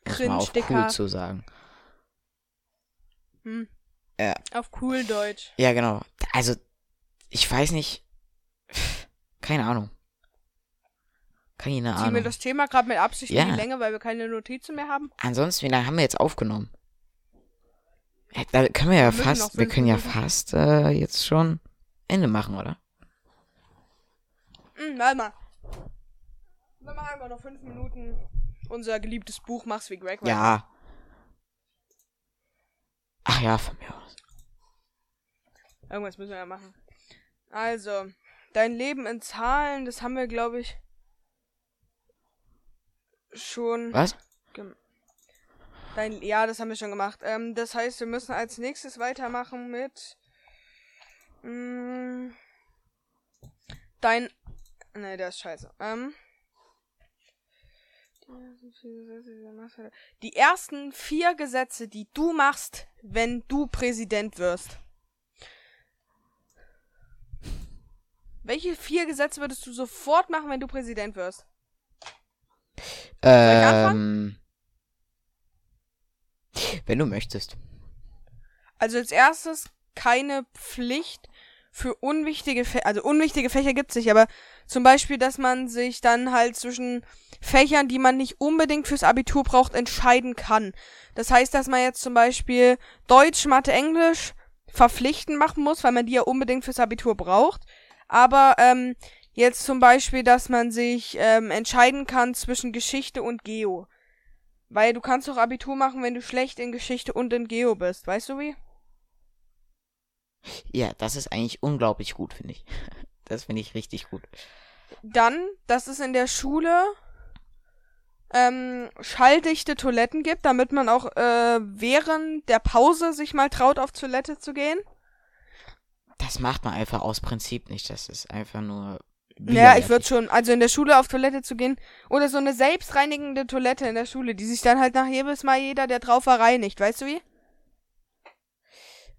Muss man auf cool zu sagen. Hm. Ja. Auf cool Deutsch. Ja, genau. Also, ich weiß nicht. Keine Ahnung. Keine Ziehen wir Ahnung. das Thema gerade mit Absicht Ja. in die Länge, weil wir keine Notizen mehr haben? Ansonsten, wie lange haben wir jetzt aufgenommen? Da können wir ja Wir fast, wir können ja fast äh, jetzt schon Ende machen, oder? Hm, warte mal. Wir machen einfach noch fünf Minuten unser geliebtes Buch Mach's wie Greg. Ja. Ach ja, von mir aus. Irgendwas müssen wir ja machen. Also, dein Leben in Zahlen, das haben wir, glaube ich, schon. Was? Dein, ja, das haben wir schon gemacht. Ähm, das heißt, wir müssen als nächstes weitermachen mit. Mh, mm, dein. Ne, der ist scheiße. Ähm. Die ersten vier Gesetze, die du machst, wenn du Präsident wirst. Welche vier Gesetze würdest du sofort machen, wenn du Präsident wirst? Ähm, wenn du möchtest. Also als erstes keine Pflicht für unwichtige Fächer, also unwichtige Fächer gibt's nicht, aber zum Beispiel, dass man sich dann halt zwischen Fächern, die man nicht unbedingt fürs Abitur braucht, entscheiden kann. Das heißt, dass man jetzt zum Beispiel Deutsch, Mathe, Englisch verpflichtend machen muss, weil man die ja unbedingt fürs Abitur braucht. Aber ähm, jetzt zum Beispiel, dass man sich ähm, entscheiden kann zwischen Geschichte und Geo. Weil du kannst doch Abitur machen, wenn du schlecht in Geschichte und in Geo bist. Weißt du wie? Ja, das ist eigentlich unglaublich gut, finde ich. Das finde ich richtig gut. Dann, dass es in der Schule ähm, schalldichte Toiletten gibt, damit man auch äh, während der Pause sich mal traut, auf Toilette zu gehen. Das macht man einfach aus Prinzip nicht. Das ist einfach nur. Ja, ich würde schon, also in der Schule auf Toilette zu gehen oder so eine selbstreinigende Toilette in der Schule, die sich dann halt nach jedes Mal jeder, der drauf war, reinigt. Weißt du wie?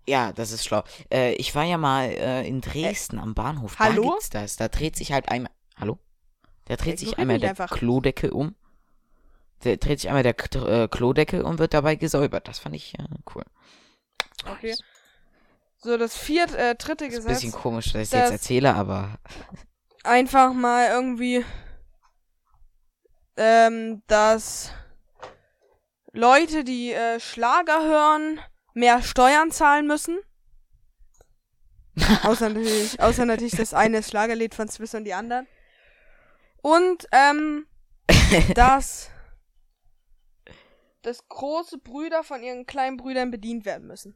Ja, das ist schlau. Äh, ich war ja mal äh, in Dresden äh, am Bahnhof. Hallo? Da gibt's das. Da dreht sich halt einmal. Hallo? Da dreht sich einmal der einfach. Klodeckel um. Der dreht sich einmal der äh, Klodeckel und wird dabei gesäubert. Das fand ich äh, cool. Okay. So, das vierte, äh, dritte Gesetz. Ist ein bisschen komisch, dass ich das jetzt erzähle, aber. Einfach mal irgendwie. Ähm, dass Leute, die äh, Schlager hören, mehr Steuern zahlen müssen. außer natürlich, außer natürlich das eine Schlagerlied von Swiss und die anderen. Und, ähm, dass, dass große Brüder von ihren kleinen Brüdern bedient werden müssen.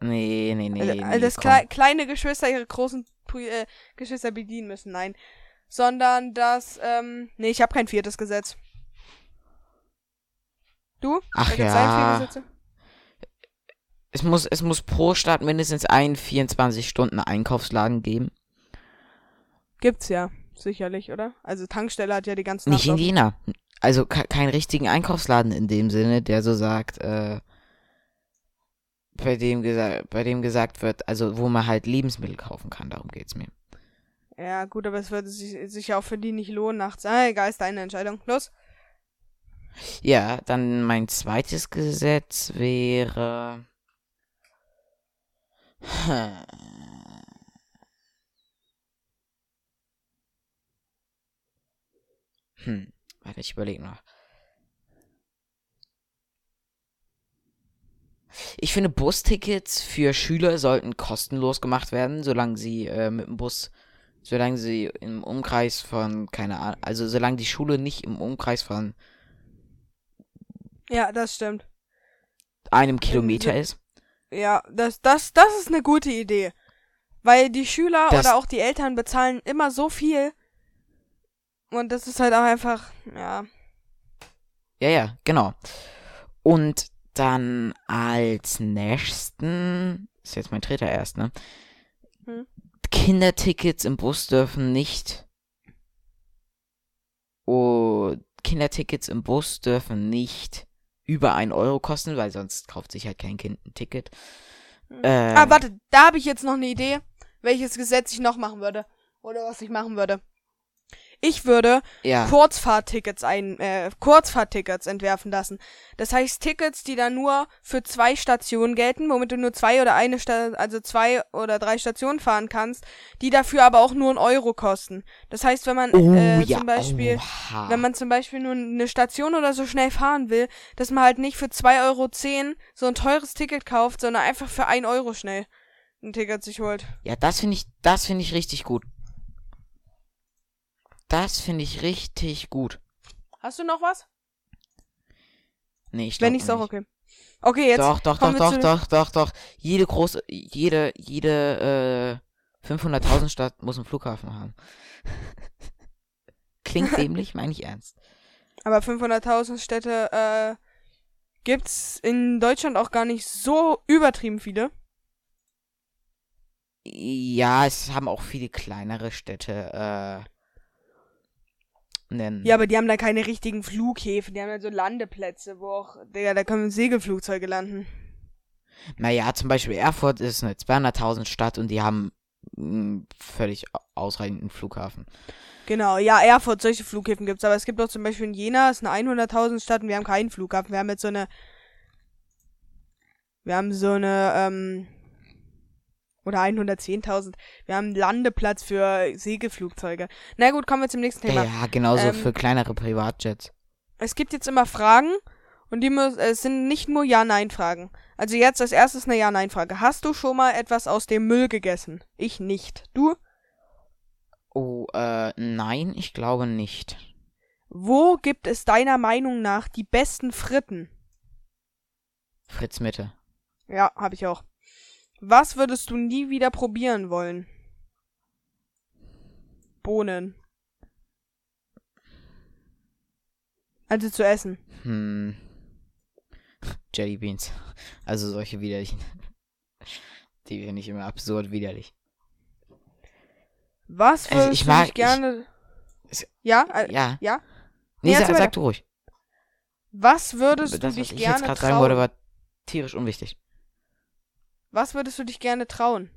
Nee, nee, nee. Also, nee dass kle kleine Geschwister ihre großen äh, Geschwister bedienen müssen, nein. Sondern dass, ähm, nee, ich habe kein viertes Gesetz. Du? Ach ja. Es muss, es muss pro Stadt mindestens einen 24-Stunden-Einkaufsladen geben. Gibt's ja, sicherlich, oder? Also Tankstelle hat ja die ganzen. Nicht in Jena. Also keinen richtigen Einkaufsladen in dem Sinne, der so sagt, äh, bei dem, gesagt, bei dem gesagt wird, also wo man halt Lebensmittel kaufen kann, darum geht's mir. Ja, gut, aber es würde sich, sich auch für die nicht lohnen nachts. Ah, egal, ist deine Entscheidung. Los. Ja, dann mein zweites Gesetz wäre. Hm, warte, ich überlege noch. Ich finde, Bustickets für Schüler sollten kostenlos gemacht werden, solange sie äh, mit dem Bus, solange sie im Umkreis von, keine Ahnung, also solange die Schule nicht im Umkreis von. Ja, das stimmt. Einem Kilometer ist. Ja, das, das, das ist eine gute Idee. Weil die Schüler das oder auch die Eltern bezahlen immer so viel. Und das ist halt auch einfach, ja. Ja, ja, genau. Und dann als nächsten, ist jetzt mein dritter erst, ne? Hm? Kindertickets im Bus dürfen nicht. Oh, Kindertickets im Bus dürfen nicht über ein Euro kosten, weil sonst kauft sich halt kein Kind ein Ticket. Hm. Äh, ah, warte, da habe ich jetzt noch eine Idee, welches Gesetz ich noch machen würde. Oder was ich machen würde. Ich würde Ja. Kurzfahrttickets ein, äh, Kurzfahrttickets entwerfen lassen. Das heißt Tickets, die dann nur für zwei Stationen gelten, womit du nur zwei oder eine Sta also zwei oder drei Stationen fahren kannst, die dafür aber auch nur einen Euro kosten. Das heißt, wenn man Oh, äh, ja. zum Beispiel Oha. wenn man zum Beispiel nur eine Station oder so schnell fahren will, dass man halt nicht für 2,10 Euro so ein teures Ticket kauft, sondern einfach für 1 Euro schnell ein Ticket sich holt. Ja, das finde ich, das finde ich richtig gut. Das finde ich richtig gut. Hast du noch was? Nee, ich Wenn nicht, ist auch okay. Okay, jetzt Doch, doch, doch, doch, zu- doch, doch, doch. Jede große, jede, jede, äh, 500.000 Stadt muss einen Flughafen haben. Klingt dämlich, meine ich ernst. Aber 500.000 Städte äh, gibt's in Deutschland auch gar nicht so übertrieben viele. Ja, es haben auch viele kleinere Städte, äh, nennen. Ja, aber die haben da keine richtigen Flughäfen. Die haben ja so Landeplätze, wo auch, Digga, da können Segelflugzeuge landen. Naja, zum Beispiel Erfurt ist eine 200.000 Stadt und die haben mh, völlig ausreichenden Flughafen. Genau, ja, Erfurt, solche Flughäfen gibt's, aber es gibt auch zum Beispiel in Jena, ist eine 100.000 Stadt und wir haben keinen Flughafen. Wir haben jetzt so eine, wir haben so eine, ähm, oder 110.000. Wir haben einen Landeplatz für Segelflugzeuge. Na gut, kommen wir zum nächsten Thema. Ja, genauso Ähm, für kleinere Privatjets. Es gibt jetzt immer Fragen und die müssen, es sind nicht nur Ja-Nein-Fragen. Also jetzt als erstes eine Ja-Nein-Frage. Hast du schon mal etwas aus dem Müll gegessen? Ich nicht. Du? Oh, äh, nein, ich glaube nicht. Wo gibt es deiner Meinung nach die besten Fritten? Fritz Mitte. Ja, habe ich auch. Was würdest du nie wieder probieren wollen? Bohnen. Also zu essen. Hm. Jelly Beans. Also solche widerlichen. Die finde ich immer absurd widerlich. Was Also würdest ich du mag- gerne... Es- ja? Äh, Ja. ja? Nee, Nee, sag, sag du ruhig. Was würdest das, du was dich ich gerne jetzt gerade sagen wollte, war tierisch unwichtig. Was würdest du dich gerne trauen?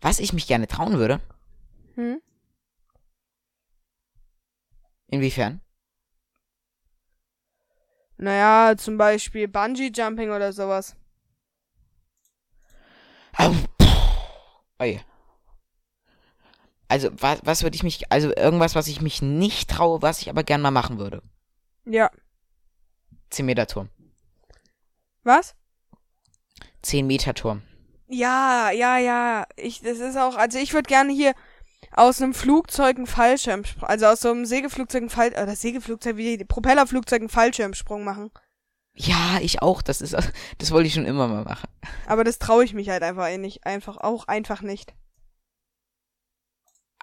Was ich mich gerne trauen würde? Hm? Inwiefern? Naja, zum Beispiel Bungee Jumping oder sowas. Oi. Also, was, was würde ich mich, also irgendwas, was ich mich nicht traue, was ich aber gern mal machen würde. Ja. 10 Meter Turm. Was? 10 Meter Turm. Ja, ja, ja. Ich, das ist auch, also ich würde gerne hier aus einem Flugzeug einen Fallschirmsprung, also aus so einem Segelflugzeug einen Fall, oder Segelflugzeug, wie die Propellerflugzeug einen Fallschirmsprung machen. Ja, ich auch. Das ist, das wollte ich schon immer mal machen. Aber das traue ich mich halt einfach eh nicht, einfach, auch einfach nicht.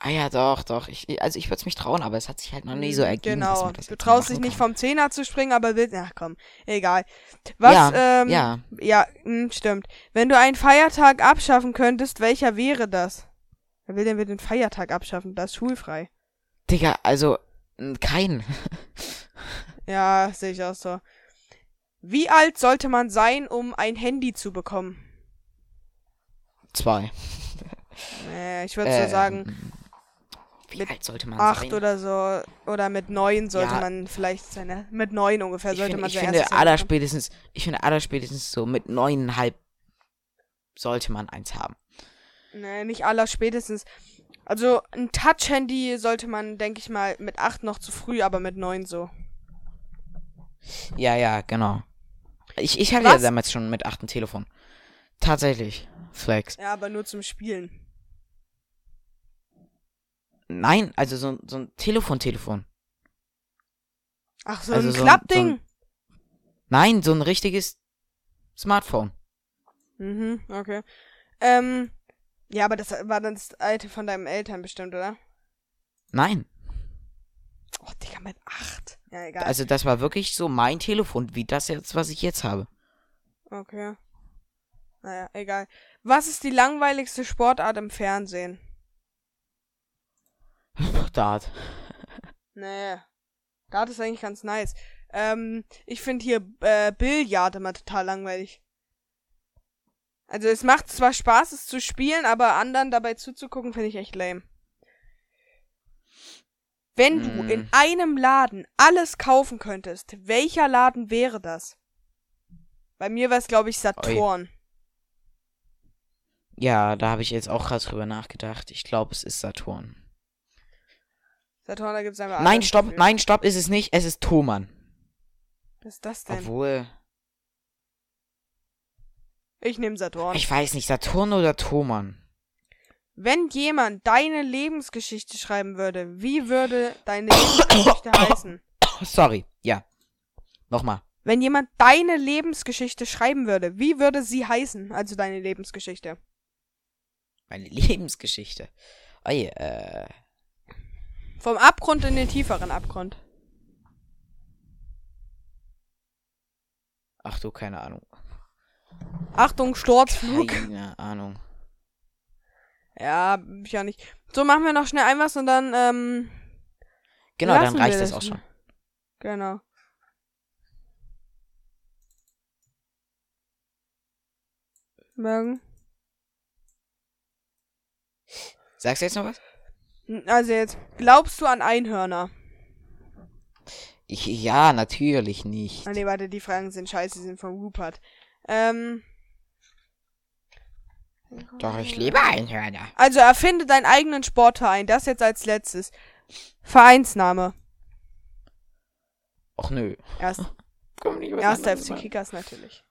Ah ja, doch, doch. Ich, also ich würde es mich trauen, aber es hat sich halt noch nie so ergeben. dass Genau. Du traust dich nicht kann. vom Zehner zu springen, aber willst, ach komm, egal. Was, ja, ähm, ja. Ja, mh, stimmt. Wenn du einen Feiertag abschaffen könntest, welcher wäre das? Wer will denn wir den Feiertag abschaffen? Das ist schulfrei. Digga, also, kein. Ja, sehe ich auch so. Wie alt sollte man sein, um ein Handy zu bekommen? Zwei. Äh, ich würde so sagen, Wie mit alt sollte man acht sein? oder so. Oder mit neun sollte Ja. man vielleicht seine. Mit neun ungefähr ich sollte finde, man ich sein finde erstes Handy bekommen. allerspätestens, ich finde allerspätestens so mit neuneinhalb sollte man eins haben. Nee, nicht aller spätestens. Also ein Touch-Handy sollte man, denke ich mal, mit acht noch zu früh, aber mit neun so. Ja, ja, genau. Ich, ich hatte ja Was? damals schon mit acht ein Telefon. Tatsächlich. Flex. Ja, aber nur zum Spielen. Nein, also so, so ein Telefon-Telefon. Ach, so Also ein so ein- Klappding. so ein- Nein, so ein richtiges Smartphone. Mhm, okay. Ähm, ja, aber das war dann das alte von deinen Eltern bestimmt, oder? Nein. Oh, Digga, mit acht. Ja, egal. Also das war wirklich so mein Telefon, wie das jetzt, was ich jetzt habe. Okay. Naja, egal. Was ist die langweiligste Sportart im Fernsehen? Dart. Nee. Dart ist eigentlich ganz nice. Ähm, ich finde hier äh, Billard immer total langweilig. Also es macht zwar Spaß, es zu spielen, aber anderen dabei zuzugucken, finde ich echt lame. Wenn du Mm. in einem Laden alles kaufen könntest, welcher Laden wäre das? Bei mir wäre es, glaube ich, Saturn. Ja, da habe ich jetzt auch gerade drüber nachgedacht. Ich glaube, es ist Saturn. Saturn, da gibt's einfach Nein, stopp, nein, stopp, ist es nicht. Es ist Thomann. Was ist das denn? Obwohl, Ich nehme Saturn. ich weiß nicht, Saturn oder Thomann. Wenn jemand deine Lebensgeschichte schreiben würde, wie würde deine Lebensgeschichte heißen? Sorry, ja. Nochmal. Wenn jemand deine Lebensgeschichte schreiben würde, wie würde sie heißen? Also deine Lebensgeschichte. Meine Lebensgeschichte. Oje, äh. Vom Abgrund in den tieferen Abgrund. Ach du, keine Ahnung. Achtung, Sturzflug. Keine Ahnung. Ja, ich ja nicht. So, machen wir noch schnell ein was und dann, ähm, Genau, dann reicht das auch schon. Genau. Morgen. Sagst du jetzt noch was? Also jetzt, glaubst du an Einhörner? Ich, ja, natürlich nicht. Ah nee, warte, die Fragen sind scheiße, die sind von Rupert. Ähm, Doch, ich liebe Einhörner. also erfinde deinen eigenen Sportverein, das jetzt als letztes. Vereinsname. Och nö. Erst, Komm nicht erster FC. Kickers natürlich.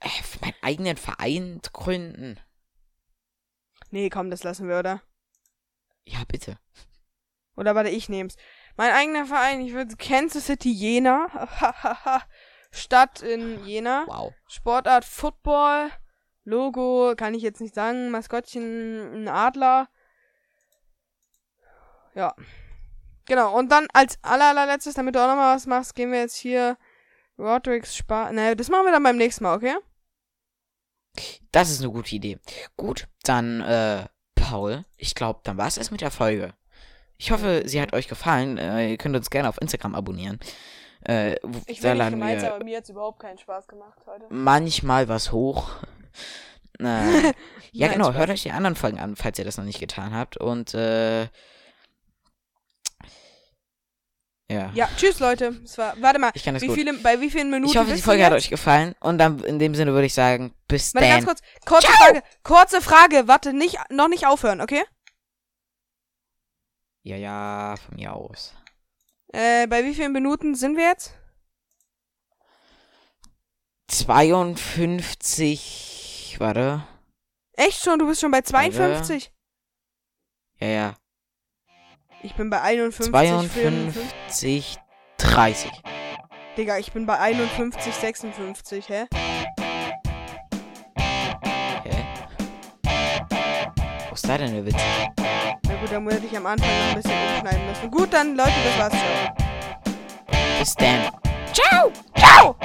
Äh, meinen eigenen Verein gründen. Nee, komm, das lassen wir, oder? Ja, bitte. Oder warte, ich nehm's. Mein eigener Verein, ich würde Kansas City Jena. Stadt in Jena. Wow. Sportart Football. Logo kann ich jetzt nicht sagen. Maskottchen ein Adler. Ja. Genau. Und dann als aller, allerletztes, damit du auch nochmal was machst, gehen wir jetzt hier Rodricks Spar. Ne, das machen wir dann beim nächsten Mal, okay? Das ist eine gute Idee. Gut, dann, äh, Paul, ich glaube, dann war es es mit der Folge. Ich hoffe, sie hat euch gefallen. Äh, ihr könnt uns gerne auf Instagram abonnieren. Äh, wo- da laden wir mir hat's überhaupt keinen Spaß gemacht heute. manchmal was hoch. äh, ja, Nein, genau, Spaß. hört euch die anderen Folgen an, falls ihr das noch nicht getan habt. Und, äh, ja. Ja, tschüss Leute. Es war, warte mal, Ich kann das wie gut. viele, bei wie vielen Minuten Ich hoffe, die Folge hat euch gefallen. Und dann in dem Sinne würde ich sagen, bis Warte, ganz dann. kurz. Kurze Frage. Kurze Frage. Warte, nicht, noch nicht aufhören, okay? Ja, ja, von mir aus. Äh, bei wie vielen Minuten sind wir jetzt? 52, warte. Echt schon? Du bist schon bei 52? Ja, ja. Ich bin bei 51. 54. 52, 30. Digga, ich bin bei 51, 56, hä? Hä? Wo ist da denn der Witz? Na gut, dann würde ich am Anfang noch ein bisschen umschneiden müssen. Gut, dann Leute, das war's schon. Bis dann. Ciao! Ciao!